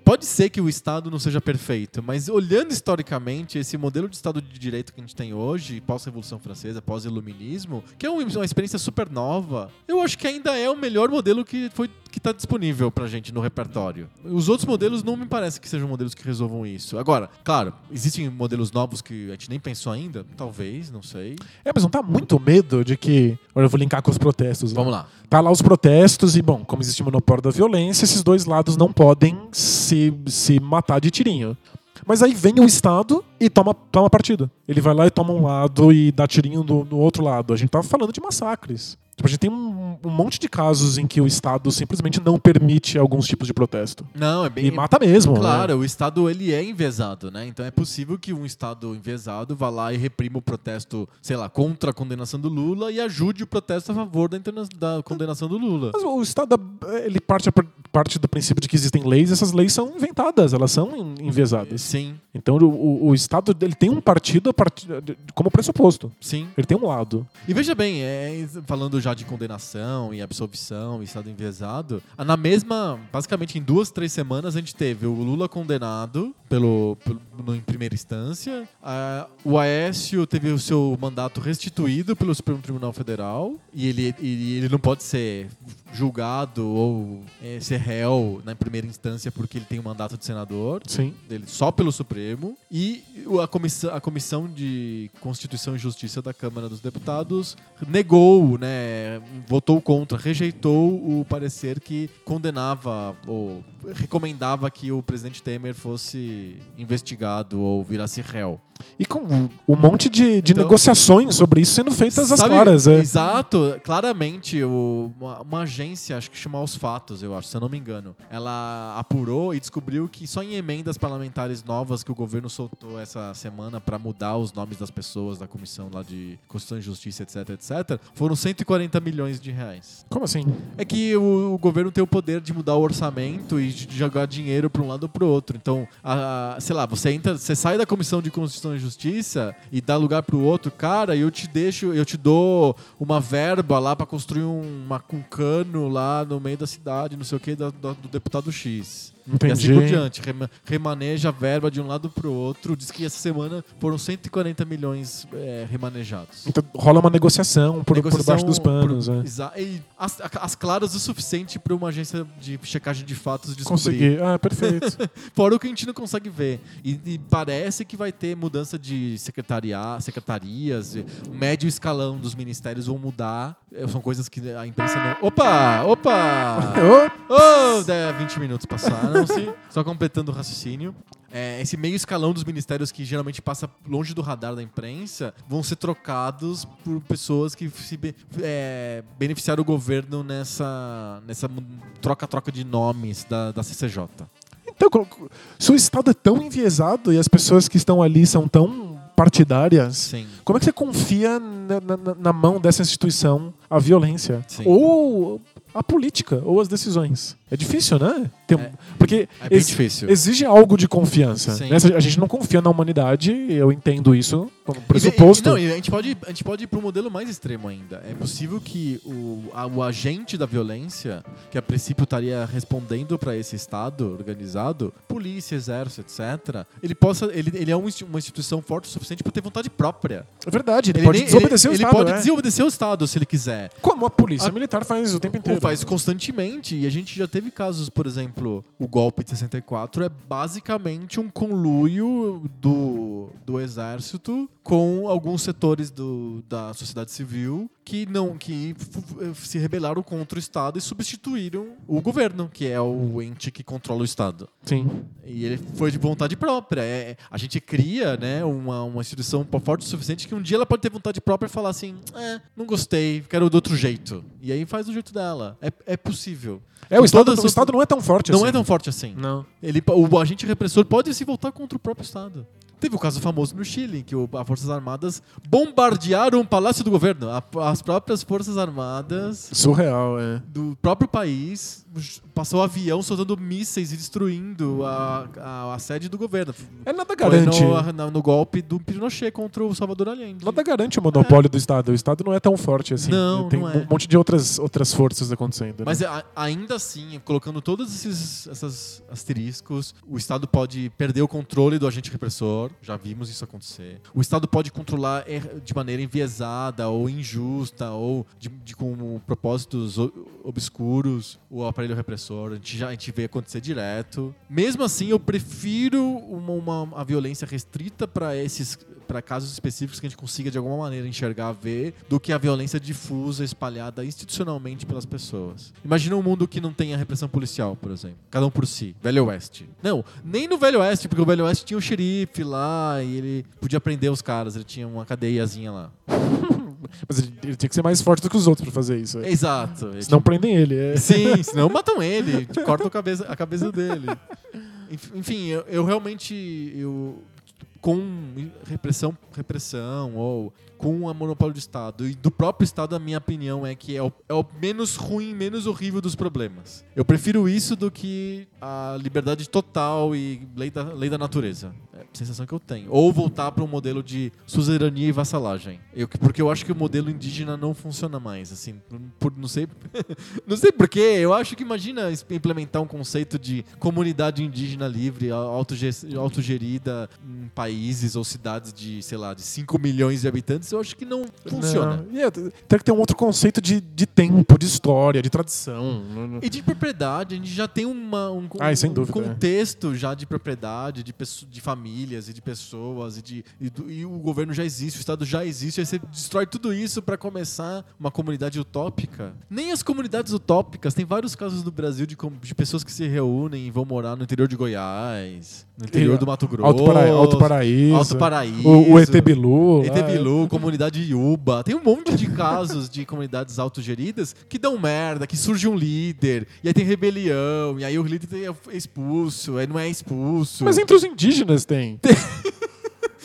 Pode ser que o Estado não seja perfeito, mas olhando historicamente, esse modelo de Estado de Direito que a gente tem hoje, pós-Revolução Francesa, pós-Iluminismo, que é um- uma experiência super nova, eu acho que ainda é o melhor modelo que, foi, que tá disponível pra gente no repertório. Os outros modelos não me parece que sejam modelos que resolvam isso. Agora, claro, existem modelos novos que a gente nem pensou ainda? Talvez, não sei.
É, mas não tá muito medo de que. Agora eu vou linkar com os protestos. né?
Vamos lá.
Tá lá os protestos e, bom, como existe monopólio da violência, esses dois lados não podem se, se matar de tirinho. Mas aí vem o Estado e toma, toma partido. Ele vai lá e toma um lado e dá tirinho no outro lado. A gente tava falando de massacres. Tipo, a gente tem um, um monte de casos em que o Estado simplesmente não permite alguns tipos de protesto.
Não, é bem.
E mata mesmo.
Claro,
né?
o Estado ele é envezado, né? Então é possível que um Estado envezado vá lá e reprima o protesto, sei lá, contra a condenação do Lula e ajude o protesto a favor da, da condenação do Lula.
Mas o Estado ele parte, parte do princípio de que existem leis, essas leis são inventadas, elas são en- enviesadas.
Sim,
Então o, o- o Estado ele tem um partido a partir, como pressuposto.
sim.
Ele tem um lado.
E veja bem, é, falando já de condenação e absolvição e Estado envezado, ah, na mesma, basicamente em duas, três semanas, a gente teve o Lula condenado pelo, pelo- no- em primeira instância, ah, o Aécio teve o seu mandato restituído pelo Supremo Tribunal Federal e ele, e ele não pode ser julgado ou é, ser réu na primeira instância porque ele tem um mandato de senador
Sim.
dele só pelo Supremo e o- a comissão, a comissão de Constituição e Justiça da Câmara dos Deputados negou, né, votou contra, rejeitou o parecer que condenava ou recomendava que o presidente Temer fosse investigado ou virasse réu.
E com um monte de, de
Então-
negociações sobre isso sendo feitas às claras. É.
Exato, claramente o- uma, uma agência, acho que chama Os Fatos, eu acho, se eu não me engano, ela apurou e descobriu que só em emendas parlamentares novas que o governo soltou essa semana para mudar os nomes das pessoas da comissão lá de Constituição e Justiça, etc, etc, foram 140 milhões de reais.
Como assim?
É que o, o governo tem o poder de mudar o orçamento e de jogar dinheiro para um lado ou para o outro. Então, a- sei lá, você entra, você sai da comissão de Constituição e Justiça e dá lugar para o outro cara e eu te deixo, eu te dou uma verba lá para construir um, uma- um cano lá no meio da cidade, não sei o que, do, do deputado X. E assim
Entendi.
por diante. Rema- Remaneja a verba de um lado pro outro. Diz que essa semana foram 140 milhões é, remanejados.
Então rola uma negociação por, por
Negociação
baixo dos panos.
por-
é.
exa- e as, as claras o suficiente para uma agência de checagem de fatos descobrir.
Conseguir. Ah, perfeito.
Fora o que a gente não consegue ver. E, e parece que vai ter mudança de secretaria, secretarias, o médio escalão dos ministérios vão mudar. É, São coisas que a imprensa não. Opa! Opa!
Ô,
Oh, dá 20 minutos passaram-se. Só completando o raciocínio. É, esse meio escalão dos ministérios que geralmente passa longe do radar da imprensa vão ser trocados por pessoas que se be- é, beneficiaram o governo nessa nessa troca-troca de nomes da, da CCJ.
Então, se o Estado é tão enviesado e as pessoas que estão ali são tão partidárias,
Sim.
como é que você confia na, na- na mão dessa instituição a violência?
Sim.
Ou a política, ou as decisões? É difícil, né? Tem-
É.
porque
É
ex-
difícil.
exige algo de confiança. Né? A gente não confia na humanidade, eu entendo isso como
E- e-
pressuposto.
não, e a gente pode, a gente pode ir para um modelo mais extremo ainda. É possível que o, a- o agente da violência, que a princípio estaria respondendo para esse Estado organizado, polícia, exército, etc., ele possa. Ele, ele é uma insti- uma instituição forte o suficiente para ter vontade própria.
É verdade, ele,
Ele,
pode
nem-
desobedecer
ele,
o
ele
Estado.
pode
é.
desobedecer o Estado se ele quiser.
Como a polícia
A-
militar faz o tempo inteiro.
Faz constantemente. E a gente já teve casos, por exemplo, o golpe de 64 é basicamente um conluio do, do exército com alguns setores do, da sociedade civil que não que se rebelaram contra o Estado e substituíram o governo, que é o ente que controla o Estado.
Sim.
E ele foi de vontade própria. É, a gente cria né, uma, uma instituição forte o suficiente que um dia ela pode ter vontade própria e falar assim: é, não gostei, quero do outro jeito. E aí faz do jeito dela. É, é possível.
É, o Estado, o Estado não é tão forte
Não
assim.
é tão forte assim.
Não.
Ele, o agente repressor pode se voltar contra o próprio Estado. Teve o caso famoso no Chile, em que as Forças Armadas bombardearam o Palácio do Governo. A- as próprias Forças Armadas
Surreal, é.
do próprio país passou avião soltando mísseis e destruindo a, a, a sede do governo.
É nada garante.
no, no golpe do Pinochet contra o Salvador Allende.
Nada garante o monopólio do Estado. O Estado não é tão forte assim.
Não,
Tem
não é.
um monte de outras, outras forças acontecendo. né?
Mas a- ainda assim, colocando todos esses, esses asteriscos, o Estado pode perder o controle do agente repressor. Opressor, já vimos isso acontecer. O Estado pode controlar er- de maneira enviesada ou injusta ou de, de- com propósitos obscuros o aparelho repressor. A gente já a gente vê acontecer direto. Mesmo assim, eu prefiro uma, uma- a violência restrita para esses para casos específicos que a gente consiga de alguma maneira enxergar, ver, do que a violência difusa, espalhada institucionalmente pelas pessoas. Imagina um mundo que não tenha repressão policial, por exemplo. Cada um por si. Velho Oeste. Não, nem no Velho Oeste, porque o Velho Oeste tinha o xerife lá e ele podia prender os caras, ele tinha uma cadeiazinha lá.
Mas ele, ele tinha que ser mais forte do que os outros pra fazer isso.
Exato. Ele
Senão prendem ele. É.
Sim, senão matam ele, cortam a cabeça, a cabeça dele. Enf- Enfim, eu, eu realmente. Eu, com repressão, repressão, ou com a monopólio do Estado e do próprio Estado, a minha opinião é que é o, é o menos ruim, menos horrível dos problemas. Eu prefiro isso do que a liberdade total e lei da, lei da natureza. É a sensação que eu tenho. Ou voltar para um modelo de suzerania e vassalagem. Eu, porque eu acho que o modelo indígena não funciona mais. Assim, por, não sei. não sei porquê. Eu acho que imagina implementar um conceito de comunidade indígena livre, autogerida em países ou cidades de, sei lá, de 5 milhões de habitantes. Eu acho que não funciona.
Não. É, tem que ter um outro conceito de, de tempo, de história, de tradição.
E de propriedade, a gente já tem uma, um, um
dúvida, é.
contexto já de propriedade, de, de famílias e de pessoas, e, de, e, do- e o governo já existe, o Estado já existe, aí você destrói tudo isso para começar uma comunidade utópica. Nem as comunidades utópicas, tem vários casos do Brasil de, de pessoas que se reúnem e vão morar no interior de Goiás, no interior
E
do Mato Grosso.
Alto, Para, Alto Paraíso.
Alto Paraíso.
O, o ET Bilu.
ET
lá,
Bilu, comunidade Yuba. Tem um monte de casos de comunidades autogeridas que dão merda, que surge um líder, e aí tem rebelião, e aí o líder é expulso, aí não é expulso.
Mas entre os indígenas tem.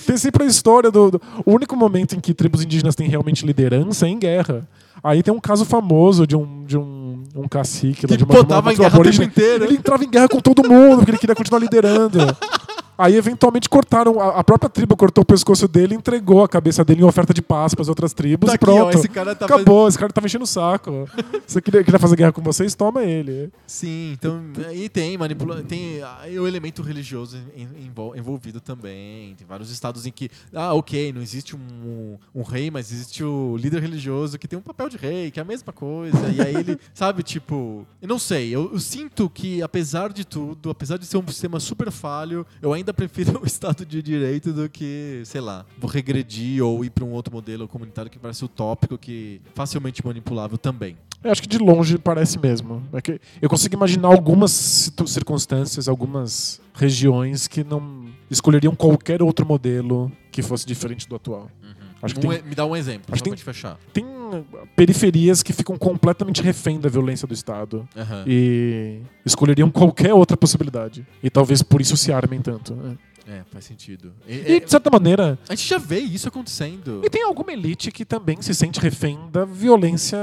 tem sempre a história do, do- O único momento em que tribos indígenas têm realmente liderança é em guerra. Aí tem um caso famoso de um, de um, um cacique lá
que
de uma,
botava
uma
em guerra o tempo inteiro.
Ele entrava em guerra com todo mundo, porque ele queria continuar liderando. Aí, eventualmente, cortaram. A, a própria tribo cortou o pescoço dele e entregou a cabeça dele em oferta de paz para as outras tribos
Tá
e
aqui,
pronto.
ó, esse cara tá
Acabou, esse cara tava enchendo o saco. Você queria, queria fazer guerra com vocês? Toma ele.
Sim, então aí tem manipula tem aí o elemento religioso en- envol- envolvido também. Tem vários estados em que, ah, ok, não existe um, um rei, mas existe o líder religioso que tem um papel de rei, que é a mesma coisa. E aí ele, sabe, tipo, eu não sei, eu, eu sinto que apesar de tudo, apesar de ser um sistema super falho, eu ainda prefiro o Estado de Direito do que, sei lá, vou regredir ou ir para um outro modelo comunitário que parece utópico, que facilmente manipulável também.
Eu acho que de longe parece mesmo. É que eu consigo imaginar algumas circunstâncias, algumas regiões que não escolheriam qualquer outro modelo que fosse diferente do atual. Acho que
Um
tem-
Me dá um exemplo,
acho
só
que
pra gente fechar.
Tem periferias que ficam completamente refém da violência do Estado
Aham.
e escolheriam qualquer outra possibilidade. E talvez por isso se armem tanto. né?
É, faz sentido. E-
E,
é-
de certa maneira,
a gente já vê isso acontecendo.
E tem alguma elite que também se sente refém da violência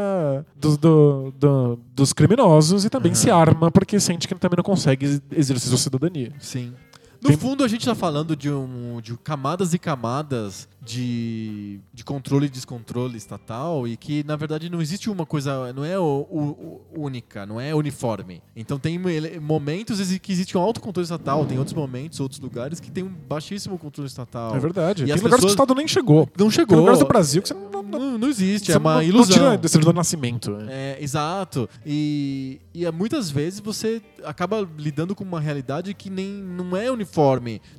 do- do- do- dos criminosos e também
Uhum.
se arma porque sente que também não consegue exercer sua cidadania.
Sim. No
Tem-
fundo, a gente tá falando de, um, de camadas e camadas de, de controle e descontrole estatal e que, na verdade, não existe uma coisa, não é o, o- o- única, não é uniforme. Então tem momentos que existe um alto controle estatal, tem outros momentos, outros lugares que tem um baixíssimo controle estatal.
É verdade.
E
tem lugares que o
pessoas-
Estado nem chegou.
Não
Tem
chegou.
lugares do Brasil que você não, não, não,
existe, é uma
não-
ilusão.
Não tira do nascimento. né?
É, exato. E, e é, muitas vezes você acaba lidando com uma realidade que nem não é uniforme.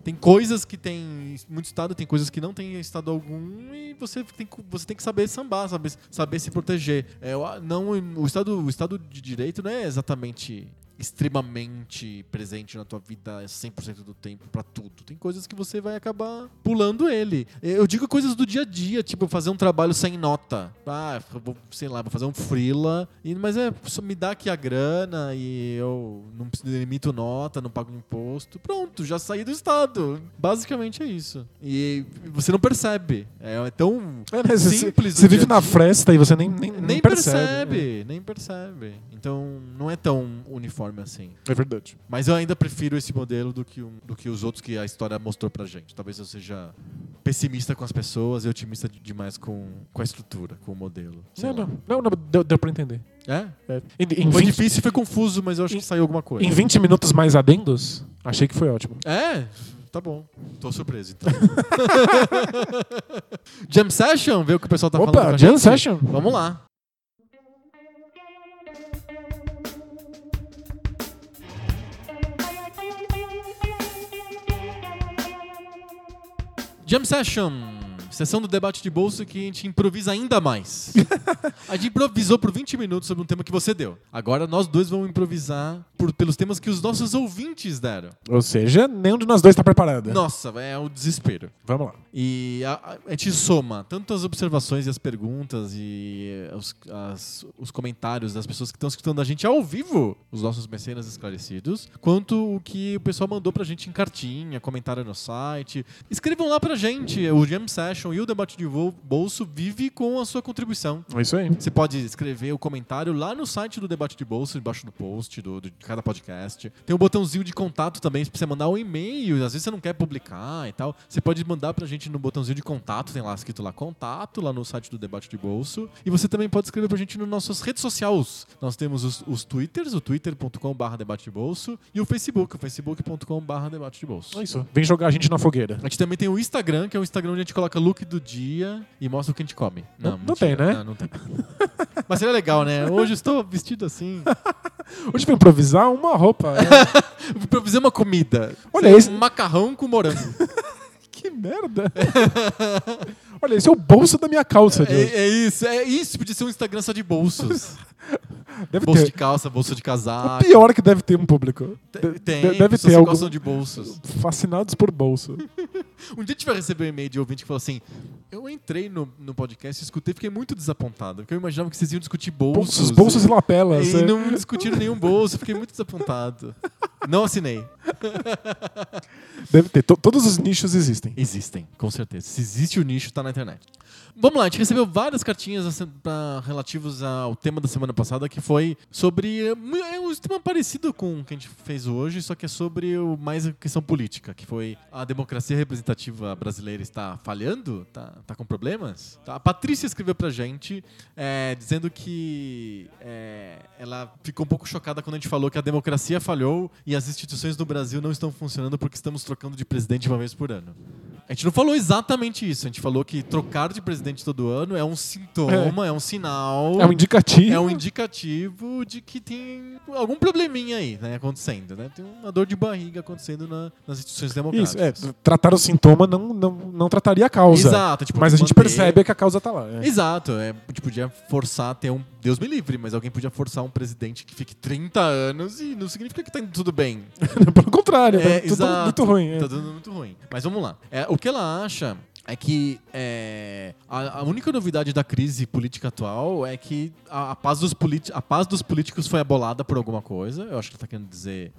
Tem coisas que tem muito estado, tem coisas que não tem estado algum e você tem, você tem que saber sambar, saber, saber se proteger. É, não, o, estado, o Estado de Direito não é exatamente extremamente presente na tua vida 100% do tempo pra tudo. Tem coisas que você vai acabar pulando ele. Eu digo coisas do dia a dia, tipo fazer um trabalho sem nota. Ah, vou, sei lá, vou fazer um freela, e, mas é só me dá aqui a grana e eu não limito nota, não pago imposto. Pronto, já saí do estado. Basicamente é isso. E você não percebe. É tão
É, né? Você-
simples.
Você
o
vive na fresta e você nem, nem, nem
Nem
percebe.
percebe, nem percebe. Então não é tão uniforme assim.
É verdade.
Mas eu ainda prefiro esse modelo do que, um- do que os outros que a história mostrou pra gente. Talvez eu seja pessimista com as pessoas e otimista de- demais com, com a estrutura, com o modelo.
Não, não, não, não, deu, deu pra entender.
É?
É. Em, em
Foi
20,
difícil e foi confuso, mas eu acho que saiu alguma coisa.
em 20 minutos mais adendos, achei que foi ótimo.
É, Tá bom. Tô surpreso, então. Jam Session, vê o que o pessoal tá falando. com
Opa, Jam
gente?
Session.
Vamos lá. Jam Session, sessão do debate de bolso que a gente improvisa ainda mais. a gente improvisou por 20 minutos sobre um tema que você deu. Agora nós dois vamos improvisar por- pelos temas que os nossos ouvintes deram.
Ou seja, nenhum de nós dois tá preparado.
Nossa, é o desespero.
Vamos lá.
E a, a- a gente soma tanto as observações e as perguntas e eh, os, as- os comentários das pessoas que estão escutando a gente ao vivo, os nossos mecenas esclarecidos, quanto o que o pessoal mandou pra gente em cartinha, comentário no site. Escrevam lá pra gente. O Jam Session e o Debate de Bolso vive com a sua contribuição.
É isso aí.
Você pode escrever o comentário lá no site do Debate de Bolso, embaixo do post do, do- de cada podcast. Tem o botãozinho de contato também, pra você mandar um e-mail. Às vezes você não quer publicar e tal. Você pode mandar pra gente no botãozinho de contato, tem lá escrito lá contato, lá no site do Debate de Bolso. E você também pode escrever pra gente nas nossas redes sociais. Nós temos os, os twitters, o twitter.com.br debate de bolso, e o Facebook, o facebook.com.br debate de bolso.
É isso. Vem jogar a gente na fogueira.
A gente também tem o Instagram, que é o Instagram onde a gente coloca look do dia e mostra o que a gente come.
Não- não
mentira.
tem, né?
Não, não tem. Mas seria legal, né? Hoje eu estou vestido assim.
Hoje vai improvisar uma roupa. é.
Eu improvisei uma comida.
Olha esse-
Um macarrão com morango.
que merda. Olha, esse é o bolso da minha calça
é, é isso, é isso. Podia ser um Instagram só de bolsos.
Deve
Bolsa de
ter.
calça, bolsa de
O
casaco.
pior que deve ter um público. De-
Tem,
de- deve
pessoas
ter algo.
gostam de bolsos.
Fascinados por bolso.
Um dia a gente vai receber um e-mail de ouvinte que falou assim: Eu entrei no, no podcast escutei fiquei muito desapontado. Porque eu imaginava que vocês iam discutir bolsos.
Bolsos, bolsos e lapelas.
E
é.
não discutiram nenhum bolso, fiquei muito desapontado. Não assinei.
Deve ter. To- todos os nichos existem.
Existem, com certeza. Se existe o nicho, tá na internet. Vamos lá, a gente recebeu várias cartinhas assim, relativas ao tema da semana passada, que foi sobre. É um tema parecido com o que a gente fez hoje, só que é sobre o, mais a questão política, que foi a democracia representativa brasileira está falhando? Tá, tá com problemas? Tá, A Patrícia escreveu pra gente é, dizendo que é, ela ficou um pouco chocada quando a gente falou que a democracia falhou e as instituições do Brasil não estão funcionando porque estamos trocando de presidente uma vez por ano. A gente não falou exatamente isso, a gente falou que trocar de presidente todo ano é um sintoma, é, um sinal.
É um indicativo.
É um indicativo de que tem algum probleminha aí, né, acontecendo, né? Tem uma dor de barriga acontecendo na- nas instituições democráticas.
Isso, é. Tratar o sintoma não, não, não trataria a causa.
Exato, tipo,
Mas a gente
manter-
percebe que a causa tá lá. é.
Exato, é, a gente podia forçar a ter um. Deus me livre, mas alguém podia forçar um presidente que fique 30 anos e não significa que tá indo tudo bem.
Pelo contrário,
É,
tá tudo muito ruim. é.
Tá tudo muito ruim. Mas vamos lá. É, o que ela acha é que é, a, a única novidade da crise política atual é que a, a paz dos a paz dos políticos foi abolada por alguma coisa. Eu acho que ela tá querendo dizer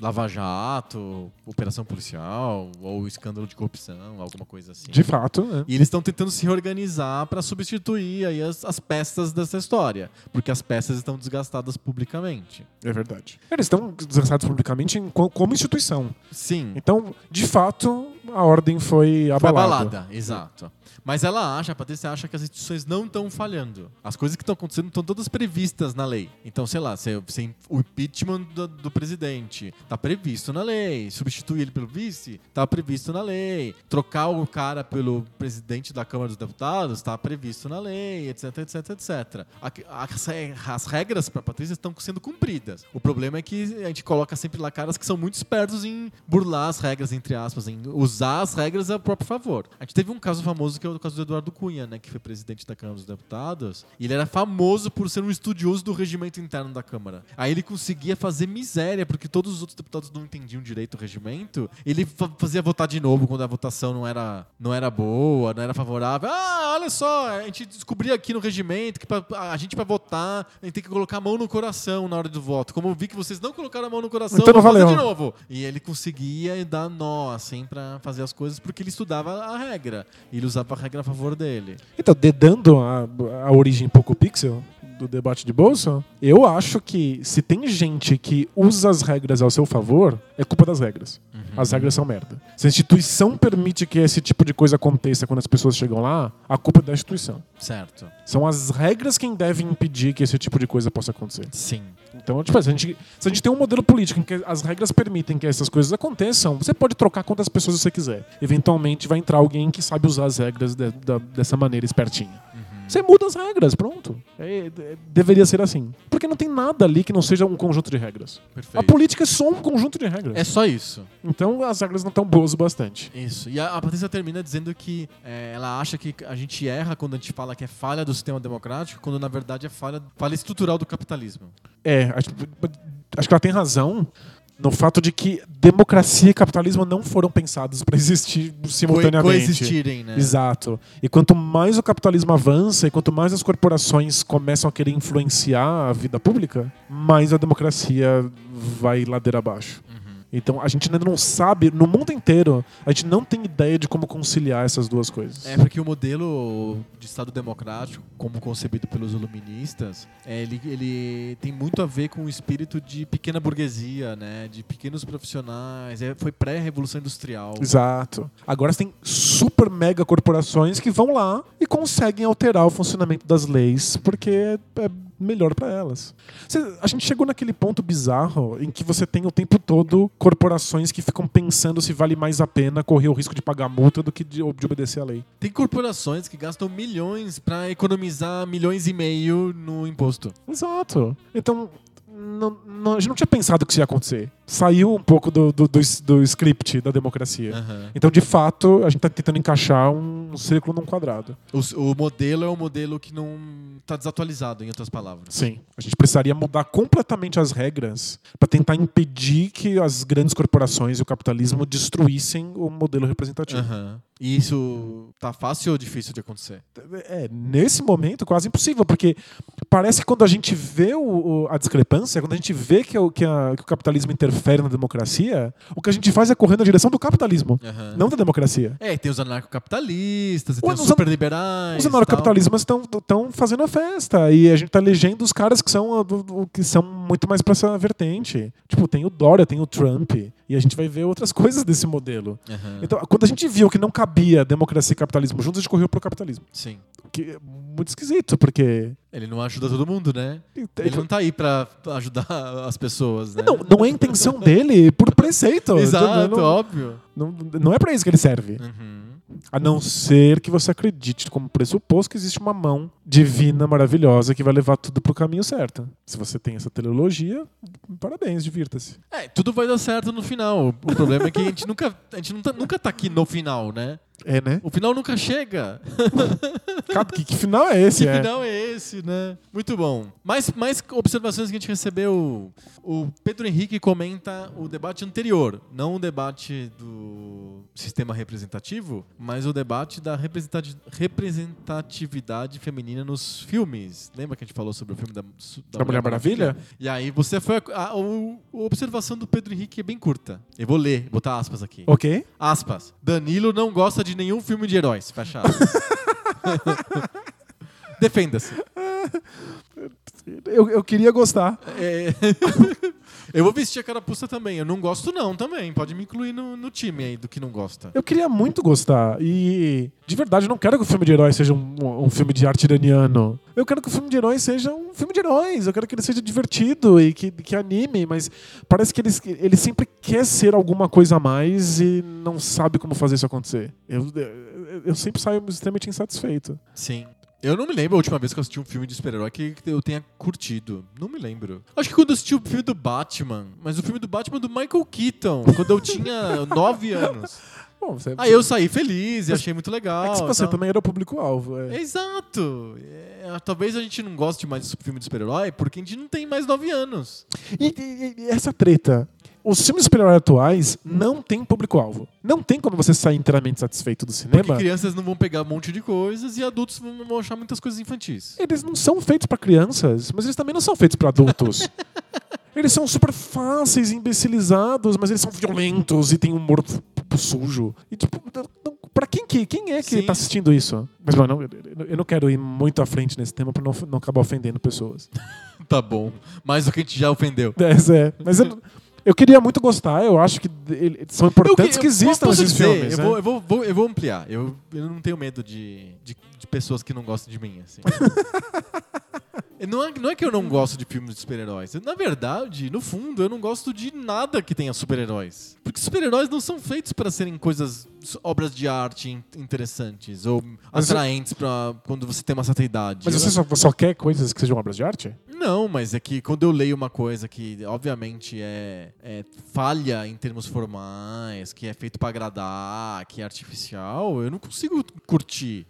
Lava Jato, operação policial ou escândalo de corrupção, alguma coisa assim.
De fato, né?
E eles estão tentando se reorganizar para substituir aí as, as peças dessa história, porque as peças estão desgastadas publicamente.
É verdade. Eles estão desgastados publicamente como instituição.
Sim,
Então, de fato, a ordem foi
Foi
abalada.
abalada, exato. Mas ela acha, a Patrícia acha que as instituições não estão falhando. As coisas que estão acontecendo estão todas previstas na lei. Então, sei lá, se, se o impeachment do, do presidente está previsto na lei. Substituir ele pelo vice está previsto na lei. Trocar o cara pelo presidente da Câmara dos Deputados está previsto na lei, etc, etc, etc. As, as regras para Patrícia estão sendo cumpridas. O problema é que a gente coloca sempre lá caras que são muito espertos em burlar as regras, entre aspas, em usar as regras a próprio favor. A gente teve um caso famoso que é o caso do Eduardo Cunha, né, que foi presidente da Câmara dos Deputados. E ele era famoso por ser um estudioso do regimento interno da Câmara. Aí ele conseguia fazer miséria, porque todos os outros deputados não entendiam direito o regimento. Ele fa- fazia votar de novo quando a votação não era, não era boa, não era favorável. Ah, olha só, a gente descobriu aqui no regimento que pra, a gente, para votar, a gente tem que colocar a mão no coração na hora do voto. Como eu vi que vocês não colocaram a mão no coração,
Então
vou fazer de novo. E ele conseguia dar nó, assim, pra fazer as coisas, porque ele estudava a regra. E ele usava a regra a favor dele.
Então, dedando a, a origem Poco Pixel, do debate de bolsa, eu acho que se tem gente que usa as regras ao seu favor, é culpa das regras. As regras são merda. Se a instituição permite que esse tipo de coisa aconteça quando as pessoas chegam lá, a culpa é da instituição.
Certo.
São as regras quem devem impedir que esse tipo de coisa possa acontecer.
Sim.
Então, tipo, se a gente, se a gente tem um modelo político em que as regras permitem que essas coisas aconteçam, você pode trocar quantas pessoas você quiser. Eventualmente vai entrar alguém que sabe usar as regras de- da- dessa maneira espertinha. Você muda as regras, pronto. É- é- deveria ser assim. Porque não tem nada ali que não seja um conjunto de regras.
Perfeito.
A política é só um conjunto de regras.
É só isso.
Então as regras não estão boas o bastante.
Isso. E a, a Patrícia termina dizendo que é, ela acha que a gente erra quando a gente fala que é falha do sistema democrático, quando na verdade é falha, falha estrutural do capitalismo.
É, acho, acho que ela tem razão no fato de que democracia e capitalismo não foram pensados para existir simultaneamente.
coexistirem, né?
Exato. E quanto mais o capitalismo avança e quanto mais as corporações começam a querer influenciar a vida pública, mais a democracia vai ladeira abaixo. Então a gente ainda não sabe, no mundo inteiro, a gente não tem ideia de como conciliar essas duas coisas.
É porque o modelo de Estado democrático, como concebido pelos iluministas, é, ele, ele tem muito a ver com o espírito de pequena burguesia, né? De pequenos profissionais. É, foi pré-revolução industrial.
Exato. Agora você tem super mega corporações que vão lá e conseguem alterar o funcionamento das leis porque é melhor para elas. A gente chegou naquele ponto bizarro em que você tem o tempo todo corporações que ficam pensando se vale mais a pena correr o risco de pagar multa do que de, de obedecer a lei.
Tem corporações que gastam milhões para economizar milhões e meio no imposto.
Exato. Então, não- não- a gente não tinha pensado que isso ia acontecer. Saiu um pouco do, do, do, do script da democracia.
Aham.
Então, de fato, a gente está tentando encaixar um círculo num quadrado.
O, o modelo é um modelo que não está desatualizado, em outras palavras.
Sim. A gente precisaria mudar completamente as regras para tentar impedir que as grandes corporações e o capitalismo destruíssem o modelo representativo.
Aham. E isso tá fácil ou difícil de acontecer?
É, nesse momento, quase impossível, porque parece que quando a gente vê o- o- a discrepância, quando a gente vê que, o- que a- que o capitalismo interfere na democracia, o que a gente faz é correr na direção do capitalismo,
Aham.
não da democracia.
É, tem os anarcocapitalistas, e tem os superliberais.
Os anarcocapitalistas estão fazendo a festa e a gente tá elegendo os caras que são, que são muito mais pra essa vertente. Tipo, tem o Dória, tem o Trump, e a gente vai ver outras coisas desse modelo.
Aham.
Então, quando a gente viu que não cabia democracia e capitalismo juntos, a gente correu pro capitalismo.
Sim.
Que é muito esquisito, porque.
Ele não ajuda todo mundo, né? Ele não tá aí pra ajudar as pessoas, né?
Não, não é intenção dele por preceito.
Exato,
Não,
óbvio.
não, não é pra isso que ele serve.
Uhum.
A não ser que você acredite como pressuposto que existe uma mão divina, maravilhosa, que vai levar tudo pro caminho certo. Se você tem essa teleologia, parabéns, divirta-se.
É, tudo vai dar certo no final. O problema é que a gente nunca, a gente nunca, nunca tá aqui no final, né?
É, né?
O final nunca chega.
Que, que final é esse?
Que
é?
final é esse, né? Muito bom. Mais, mais observações que a gente recebeu. O Pedro Henrique comenta o debate anterior, não o debate do sistema representativo, mas o debate da representati- representatividade feminina nos filmes. Lembra que a gente falou sobre o filme da,
Da Mulher Maravilha?
E aí você foi. A, a- a observação do Pedro Henrique é bem curta. Eu vou ler, botar aspas aqui.
Ok?
Aspas. Danilo não gosta de nenhum filme de heróis. Fecha aspas. Defenda-se.
Eu, eu queria gostar.
É, Eu vou vestir a carapuça também. Eu não gosto, não, também. Pode me incluir no, no time aí do que não gosta.
Eu queria muito gostar. E, de verdade, eu não quero que o filme de heróis seja um, um filme de arte iraniano. Eu quero que o filme de heróis seja um filme de heróis. Eu quero que ele seja divertido e que, que anime, mas parece que ele, ele sempre quer ser alguma coisa a mais e não sabe como fazer isso acontecer. Eu, eu, eu sempre saio extremamente insatisfeito.
Sim. Eu não me lembro a última vez que eu assisti um filme de super-herói que eu tenha curtido. Não me lembro. Acho que quando eu assisti o filme do Batman, mas o filme do Batman do Michael Keaton, quando eu tinha 9 anos.
Bom, você,
Aí eu saí feliz e achei muito legal.
é que você
tal.
também era o público-alvo. é.
Exato. É, talvez a gente não goste mais de filme de super-herói porque a gente não tem mais 9 anos.
E, e- e essa treta? Os filmes de super-herói atuais não têm público-alvo. Não tem como você sair inteiramente satisfeito do
Porque
cinema.
crianças não vão pegar um monte de coisas e adultos vão achar muitas coisas infantis.
Eles não são feitos pra crianças, mas eles também não são feitos pra adultos. eles são super fáceis, imbecilizados, mas eles são violentos e têm humor sujo. E tipo, não- Pra quem que quem é que
Sim.
tá assistindo isso? Mas, mano, eu- eu não quero ir muito à frente nesse tema pra não, não acabar ofendendo pessoas.
Tá bom. Mais do que a gente já ofendeu.
Mas, é, mas eu, eu queria muito gostar, eu acho que são importantes
Eu-
que
eu-
existam
posso
esses
dizer,
filmes.
Eu,
né?
vou, eu, vou, vou- eu vou ampliar. Eu, eu não tenho medo de, de, de pessoas que não gostam de mim. Assim. não, é, não é que eu não gosto de filmes de super-heróis. Na verdade, no fundo, eu não gosto de nada que tenha super-heróis. Porque super-heróis não são feitos para serem coisas, obras de arte in- interessantes ou
Mas-
atraentes para quando você tem uma certa idade.
Mas você só, só quer coisas que sejam obras de arte?
Não, mas é que quando eu leio uma coisa que, obviamente, é, é falha em termos formais, que é feito pra agradar, que é artificial, eu não consigo curtir.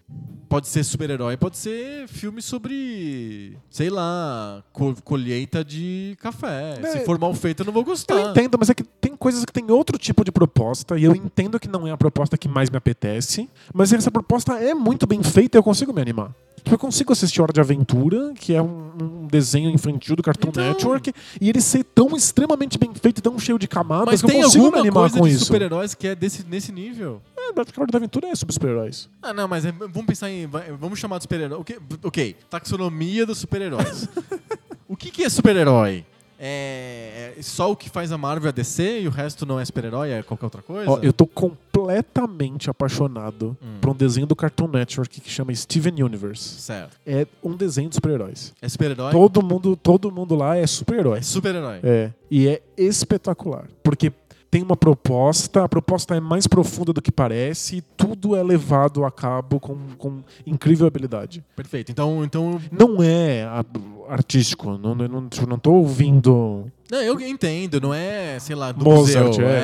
Pode ser super-herói, pode ser filme sobre, sei lá, co- colheita de café.
É,
Se for mal feito, eu não vou
Eu
gostar.
entendo, mas é que coisas que tem outro tipo de proposta, e eu entendo que não é a proposta que mais me apetece, mas essa proposta é muito bem feita e eu consigo me animar. Tipo, Eu consigo assistir Hora de Aventura, que é um, um desenho infantil do Cartoon
Então.
Network, e ele ser tão extremamente bem feito e tão cheio de camadas
Mas
que eu consigo me animar
coisa
com
de
isso.
super-heróis que é desse, nesse nível?
É, mas Hora de Aventura é sobre super-heróis.
Ah, não, mas é- vamos pensar em. Vamos chamar de super-herói. Ok, ok, taxonomia dos super-heróis. o que, que é super-herói? É, é só o que faz a Marvel a DC e o resto não é super-herói? É qualquer outra coisa?
Ó, eu tô completamente apaixonado
Hum.
por um desenho do Cartoon Network que chama Steven Universe.
Certo.
É um desenho de super-heróis.
É super-herói?
Todo mundo, todo mundo lá é super-herói.
É super-herói.
É. E é espetacular. Porque tem uma proposta, a proposta é mais profunda do que parece e tudo é levado a cabo com, com incrível habilidade.
Perfeito. Então, então.
Não é a- artístico, não, não, não, tipo, não tô ouvindo.
Não, eu entendo, não é, sei lá, do
Mozart,
museu.
é,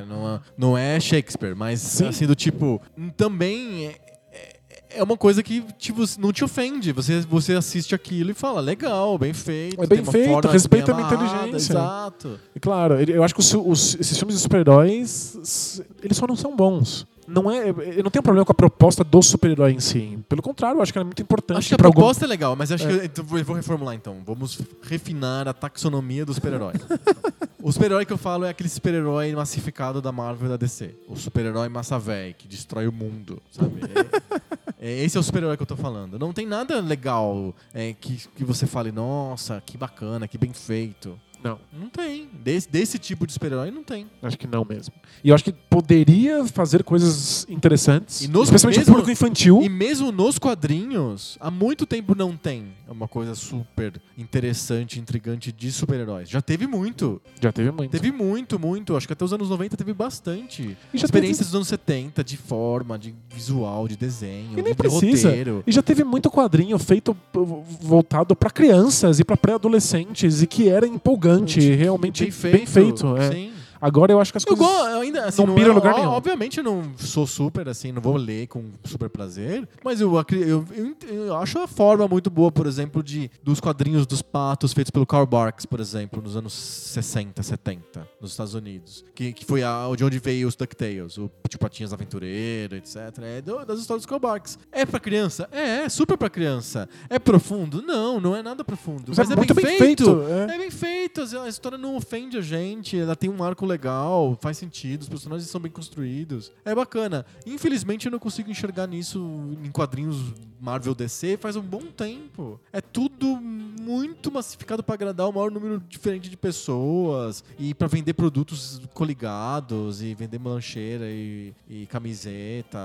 É, não, é, não é Shakespeare, mas
Sim.
assim, do tipo. Também. É, é- é uma coisa que tipo, não te ofende. Você, você assiste aquilo e fala, legal, bem feito.
É bem feito, respeita
bem
a minha
amarrada,
inteligência.
Exato.
E claro, eu acho que os, os- esses filmes de super-heróis, eles só não são bons. Não é, eu não tenho problema com a proposta do super-herói em si. Pelo contrário, eu acho que ela é muito importante
Acho que a
pra algum-
proposta é legal, mas acho que eu, então, eu vou reformular então. Vamos refinar a taxonomia do super-herói. o super-herói que eu falo é aquele super-herói massificado da Marvel e da DC. O super-herói massa véi, que destrói o mundo, sabe? É- esse é o super-herói que eu tô falando. Não tem nada legal é, que, que você fale, nossa, que bacana, que bem feito.
Não,
Não tem. Desse, desse tipo de super-herói não tem.
acho que não mesmo. E eu acho que poderia fazer coisas interessantes,
E nos-
especialmente
mesmo-
o público infantil.
E mesmo nos quadrinhos, há muito tempo não tem uma coisa super interessante, intrigante de super-heróis. Já teve muito.
Já teve muito.
Teve muito, muito. Acho que até os anos 90 teve bastante.
E já
Experiências dos anos 70, de forma, de visual, de desenho,
E nem
de
precisa.
roteiro.
E já teve muito quadrinho feito p- voltado pra crianças e pra pré-adolescentes e que era empolgante, realmente
Bem feito.
bem feito. é.
Sim.
Agora eu acho que as
Eu
coisas.
ainda assim,
não
não,
mira
é-
lugar
ó,
nenhum.
Obviamente eu não sou super assim, não vou ler com super prazer, mas eu, eu, eu eu acho a forma muito boa, por exemplo, de dos quadrinhos dos patos feitos pelo Karl Barks, por exemplo, nos anos 60, 70, nos Estados Unidos, que, que foi a, de onde veio os DuckTales, o Tio Patinhas Aventureiro, etc. É do- das histórias do Karl Barks. É pra criança? É, é super pra criança. É profundo? Não, não é nada profundo.
Mas
Mas,
é
é,
muito
bem,
bem
feito.
feito, é.
É bem feito, a a história não ofende a gente, ela tem um arco legal, faz sentido, os personagens são bem construídos. É bacana. Infelizmente eu não consigo enxergar nisso em quadrinhos Marvel DC faz um bom tempo. É tudo muito massificado pra agradar o maior número diferente de pessoas e pra vender produtos coligados e vender lancheira e, e camiseta.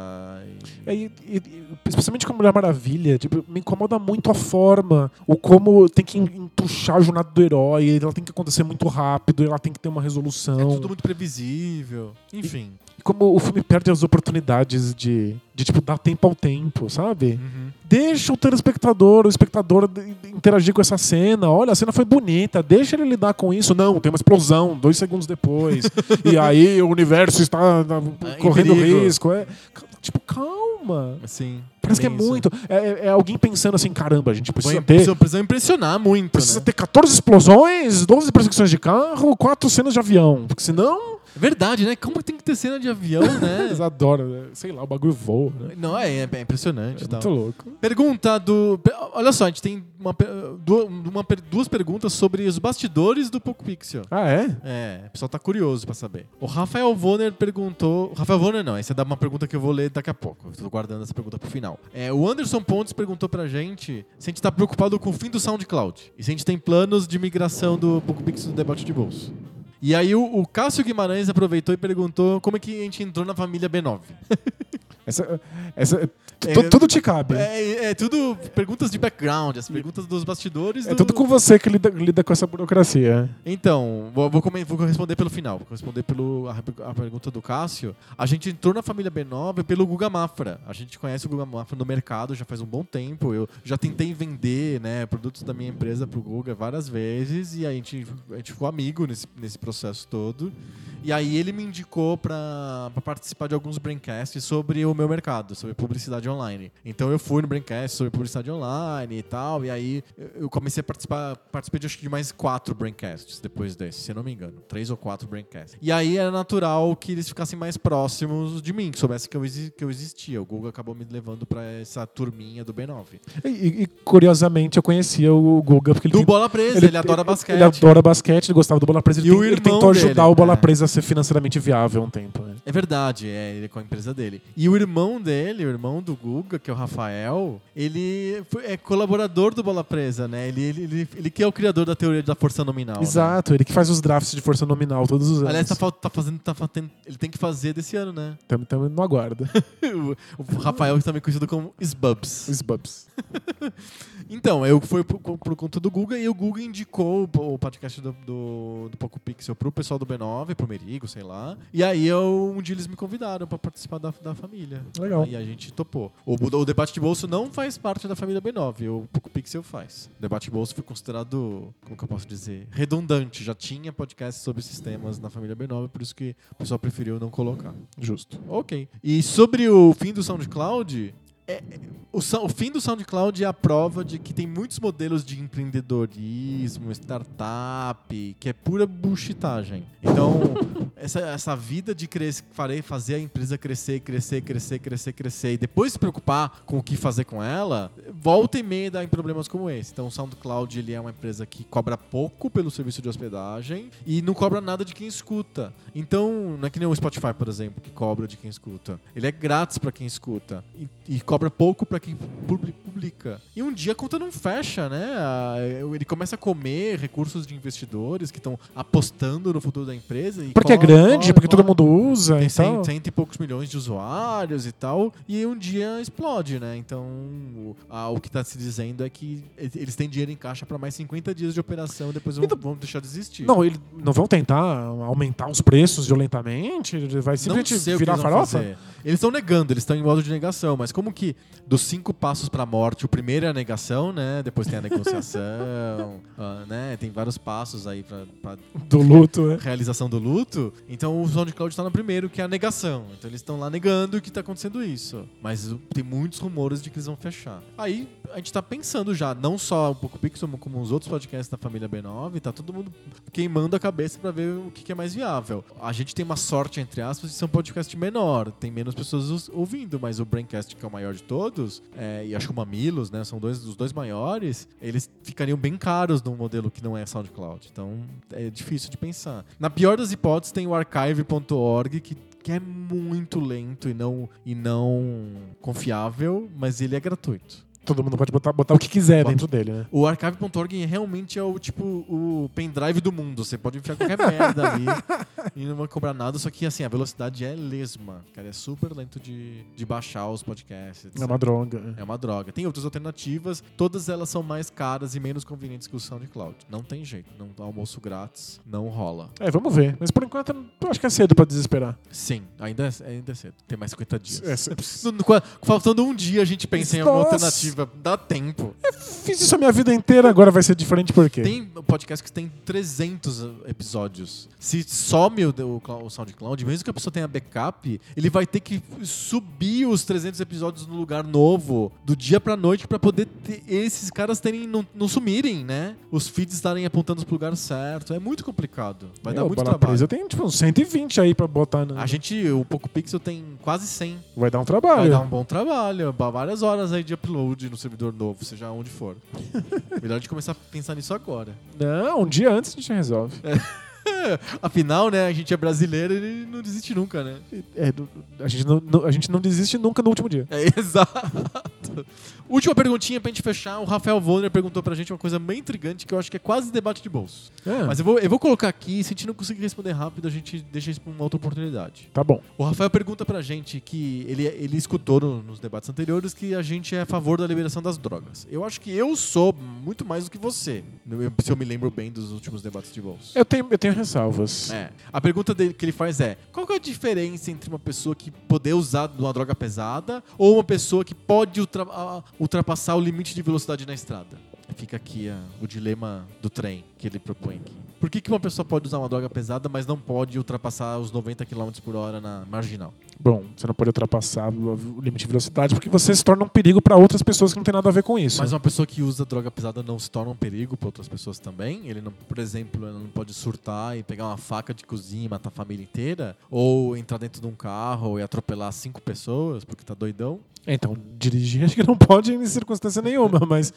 e-
É, e- e- especialmente com a Mulher Maravilha, tipo, me incomoda muito a forma, o como tem que entuchar a jornada do herói, ela tem que acontecer muito rápido, ela tem que ter uma
É
resolução.
tudo muito previsível. Enfim.
E como o filme perde as oportunidades de, de tipo, dar tempo ao tempo, sabe?
Uhum.
Deixa o telespectador, o espectador interagir com essa cena. Olha, a cena foi bonita, deixa ele lidar com isso. Não, tem uma explosão dois segundos depois. e aí o universo está na-
É, em
correndo
perigo.
risco. É, tipo, calma.
Assim.
Parece que é
isso.
muito. É, é- é alguém pensando assim: caramba, a gente precisa
Precisa,
ter.
precisa, precisa impressionar muito,
Precisa
né?
ter 14 explosões, 12 perseguições de carro, 4 cenas de avião. Porque senão
verdade, né? Como tem que ter cena de avião, né?
Eles adoram, né? sei lá, o bagulho voa, né?
Não, é, é impressionante.
É
tal.
muito louco.
Pergunta do. Olha só, a gente tem uma, duas perguntas sobre os bastidores do Poco Pixel.
Ah, é?
É, o pessoal tá curioso pra saber. O Rafael Vonner perguntou. Rafael Vonner não, essa é uma pergunta que eu vou ler daqui a pouco. Tô guardando essa pergunta pro final. É, o Anderson Pontes perguntou pra gente se a gente tá preocupado com o fim do SoundCloud. E se a gente tem planos de migração do Poco Pixel do debate de bolso. E aí o, o Cássio Guimarães aproveitou e perguntou como é que a gente entrou na família B9.
Essa, essa,
É,
tu- tudo te cabe. É,
É, é tudo perguntas de background, as perguntas dos bastidores. do-
tudo com você que lida, lida com essa burocracia.
Então, vou, vou, vou responder pelo final. Vou responder pelo, a, a pergunta do Cássio. A gente entrou na família B9 pelo Guga Mafra. A gente conhece o Guga Mafra no mercado já faz um bom tempo. Eu já tentei vender né, produtos da minha empresa pro Guga várias vezes e a gente, a gente ficou amigo nesse, nesse processo todo. E aí ele me indicou para participar de alguns braincasts sobre o meu mercado, sobre publicidade online. Então eu fui no braincast sobre publicidade online e tal, e aí eu- comecei a participar, participei de acho que de mais quatro braincasts depois desse, se eu não me engano, três ou quatro braincasts. E aí era natural que eles ficassem mais próximos de mim, que soubessem que eu, que eu existia. O Google acabou me levando para essa turminha do B9.
E, e- curiosamente eu conhecia o Guga porque ele
Do
tem-
Bola Presa, ele, adora basquete.
Ele adora basquete, ele gostava do Bola Presa. Ele,
E
tem-
o
ele tentou ajudar
dele,
o Bola
é.
Presa a ser financeiramente viável um tempo. Né?
É verdade, é, ele é com a empresa dele. E o irmão dele, o irmão do Guga, que é o Rafael, ele é colaborador do Bola Presa, né? Ele, ele, ele, ele que é o criador da teoria da força nominal. né?
Exato, ele que faz os drafts de força nominal todos os anos.
Aliás, tá, tá fazendo, tá ele tem que fazer desse ano, né?
Tamo, tamo no aguardo.
o, o Rafael, também conhecido como Sbubs.
Os Bubs.
Então, eu fui por, por conta do Guga e o Guga indicou o, o podcast do, do, do Poco Pixel pro pessoal do B9, pro Merigo, sei lá. E aí eu, um dia eles me convidaram pra participar da, da família.
Legal.
Aí a gente topou. O, o debate de bolso não faz parte da família B9, o Poco Pixel faz. O debate de bolso foi considerado, como que eu posso dizer, redundante. Já tinha podcast sobre sistemas na família B9, por isso que o pessoal preferiu não colocar.
Justo.
Ok. E sobre o fim do SoundCloud, é- o, o fim do SoundCloud é a prova de que tem muitos modelos de empreendedorismo, startup, que é pura bullshitagem. Então, essa, essa vida de cres, farei, fazer a empresa crescer, crescer, crescer, crescer, crescer, e depois se preocupar com o que fazer com ela, volta e meia dá em problemas como esse. Então, o SoundCloud ele é uma empresa que cobra pouco pelo serviço de hospedagem e não cobra nada de quem escuta. Então, não é que nem o Spotify, por exemplo, que cobra de quem escuta. Ele é grátis para quem escuta e, e cobra pouco para quem publi- publica. E um dia a conta não fecha, né? Ele começa a comer recursos de investidores que estão apostando no futuro da empresa.
Porque é
corre,
grande,
corre,
porque todo
corre.
mundo usa
Tem cento, e poucos milhões de usuários e tal, e um dia explode, né? Então, o, ah, o que está se dizendo é que eles têm dinheiro em caixa para mais 50 dias de operação, depois vão,
Então-
vão deixar de existir.
Não, eles não vão tentar aumentar os preços violentamente? Vai simplesmente virar farofa?
fazer. Eles estão negando, eles estão em modo de negação, mas como que dos cinco passos para a morte, o primeiro é a negação, né? Depois tem a negociação, ah, né? Tem vários passos aí para
Do luto, né?
realização do luto. Então o SoundCloud está no primeiro, que é a negação. Então eles estão lá negando que está acontecendo isso. Mas uh, tem muitos rumores de que eles vão fechar. Aí a gente está pensando já, não só um pouco Pixel, como os outros podcasts da família B9, tá todo mundo queimando a cabeça para ver o que, que é mais viável. A gente tem uma sorte, entre aspas, de ser um podcast menor. Tem menos pessoas ouvindo, mas o Braincast, que é o maior de todos, é, e acho que o Mamilos, né? São dois dos dois maiores, eles ficariam bem caros num modelo que não é SoundCloud. Então é difícil de pensar. Na pior das hipóteses, tem o archive.org, que, que é muito lento e não, e não confiável, mas ele é gratuito.
Todo mundo pode botar, botar o que quiser dentro dele, né?
O archive.org realmente é o tipo o pendrive do mundo. Você pode enfiar qualquer merda ali e não vai cobrar nada. Só que assim, a velocidade é lesma. Cara, é super lento de, de baixar os podcasts.
É uma droga.
É uma droga. Tem outras alternativas, todas elas são mais caras e menos convenientes que o SoundCloud. Não tem jeito. Não almoço grátis, não rola.
É, vamos ver. Mas por enquanto, eu acho que é cedo pra desesperar.
Sim, ainda é, ainda é cedo. Tem mais 50 dias.
É,
faltando um dia, a gente pensa em alguma
Nossa,
alternativa alternativa. Dá tempo.
Fiz isso a minha vida inteira, agora vai ser diferente por quê?
Tem podcast que tem 300 episódios. Se some o, o, o SoundCloud, mesmo que a pessoa tenha backup, ele vai ter que subir os 300 episódios no lugar novo, do dia pra noite, pra poder ter, esses caras terem, não, não sumirem, né? Os feeds estarem apontando pro lugar certo. É muito complicado. Vai dar
Eu,
muito trabalho.
Eu tenho tipo uns 120 aí pra botar.
A gente, o Poco Pixel tem quase 100.
Vai dar um trabalho.
Vai dar um bom trabalho, ba- várias horas aí de upload no servidor novo, seja onde for. Melhor a gente começar a pensar nisso agora.
Não, um dia antes a gente resolve.
Afinal, né, a gente é brasileiro e não desiste nunca, né?
É, a, gente não- a gente não desiste nunca no último dia.
É, exato. Última perguntinha pra gente fechar. O Rafael Wohner perguntou pra gente uma coisa bem intrigante que eu acho que é quase debate de bolso.
É,
Mas eu vou, eu vou colocar aqui, se a gente não conseguir responder rápido, a gente deixa isso pra uma outra oportunidade.
Tá bom.
O Rafael pergunta pra gente que ele, ele escutou no- nos debates anteriores que a gente é a favor da liberação das drogas. Eu acho que eu sou muito mais do que você, se eu me lembro bem dos últimos debates de bolso.
Eu tenho, eu tenho ressalvas.
É. A pergunta dele, que ele faz é: qual que é a diferença entre uma pessoa que poder usar uma droga pesada ou uma pessoa que pode ultra- a- ultrapassar o limite de velocidade na estrada? Fica aqui ah, o dilema do trem que ele propõe aqui. Por que, que uma pessoa pode usar uma droga pesada, mas não pode ultrapassar os 90 km por hora na marginal?
Bom, você não pode ultrapassar o o limite de velocidade porque você se torna um perigo para outras pessoas que não tem nada a ver com isso.
Mas uma pessoa que usa droga pesada não se torna um perigo para outras pessoas também? Ele não, por exemplo, ele não pode surtar e pegar uma faca de cozinha e matar a família inteira? Ou entrar dentro de um carro e atropelar cinco pessoas porque tá doidão?
Então, dirigir acho que não pode em circunstância nenhuma, mas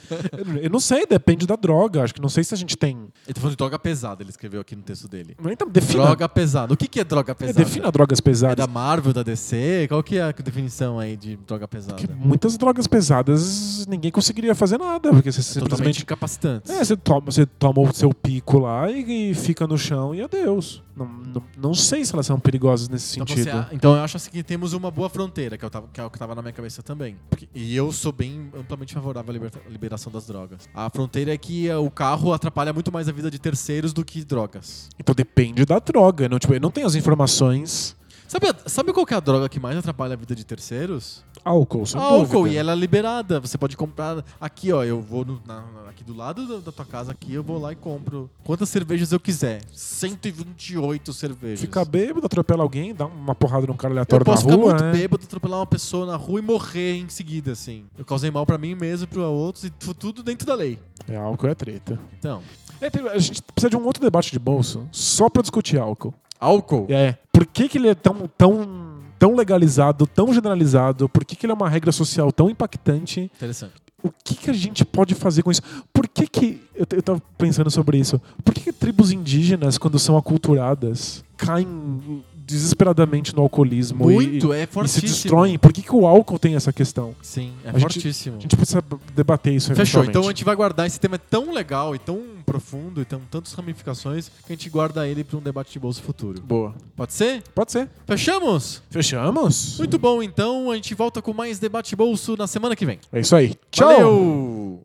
eu- não sei, depende da droga. Acho que não sei se a gente tem.
Ele tá falando de droga pesada, ele escreveu aqui no texto dele.
Então, defina,
Droga pesada. O que, que é droga
é,
pesada?
defina drogas
É
pesadas.
da Marvel, da DC? Qual que é a definição aí de droga pesada?
Que muitas drogas pesadas ninguém conseguiria fazer nada, porque você
Totalmente
simplesmente.
incapacitantes.
É, você toma, você toma o seu pico lá e, e fica no chão e adeus. Não, não, não sei se elas são perigosas nesse
Então,
sentido.
você- então eu acho assim que temos uma boa fronteira, que, eu tava, que é o que estava na minha cabeça também. Porque- e eu sou bem amplamente favorável à liberta- liberação das drogas. A fronteira é que eh, o carro atrapalha muito mais a vida de terceiros do que drogas.
Então depende da droga. Não, tipo, eu não tenho as informações.
Sabe, sabe qual que é a droga que mais atrapalha a vida de terceiros?
Álcool, sem
álcool,
dúvida.
e ela é liberada. Você pode comprar aqui, ó. Eu vou no- na- aqui do lado da, da tua casa, aqui, eu vou lá e compro quantas cervejas eu quiser. 128 cervejas.
Fica bêbado, atropela alguém, dá uma porrada num cara
Eu
aleatório na
posso ficar
rua.
muito
né?
bêbado, atropelar uma pessoa na rua e morrer em seguida, assim. Eu causei mal pra mim mesmo, pra outros, e tu- tudo dentro da lei.
É, álcool é treta.
Então,
É, a gente precisa de um outro debate de bolso só pra discutir álcool.
Álcool.
É. Por que, que ele é tão, tão, tão legalizado, tão generalizado? Por que, que ele é uma regra social tão impactante?
Interessante.
O que, que a gente pode fazer com isso? Por que que... Eu, eu tava pensando sobre isso. Por que, que tribos indígenas, quando são aculturadas, caem desesperadamente no alcoolismo e-
Muito, é
e, se
fortíssimo.
destroem? Por que, que o álcool tem essa questão?
Sim, é
A gente-
fortíssimo.
A gente precisa debater isso
Fechou, então a gente vai guardar esse tema é tão legal e tão profundo e tem tantas ramificações que a gente guarda ele pra um debate de bolsa futuro.
Boa.
Pode ser?
Pode ser.
Fechamos?
Fechamos?
Muito bom, então a gente volta com mais debate bolso na semana que vem.
É isso aí. Tchau!
Valeu!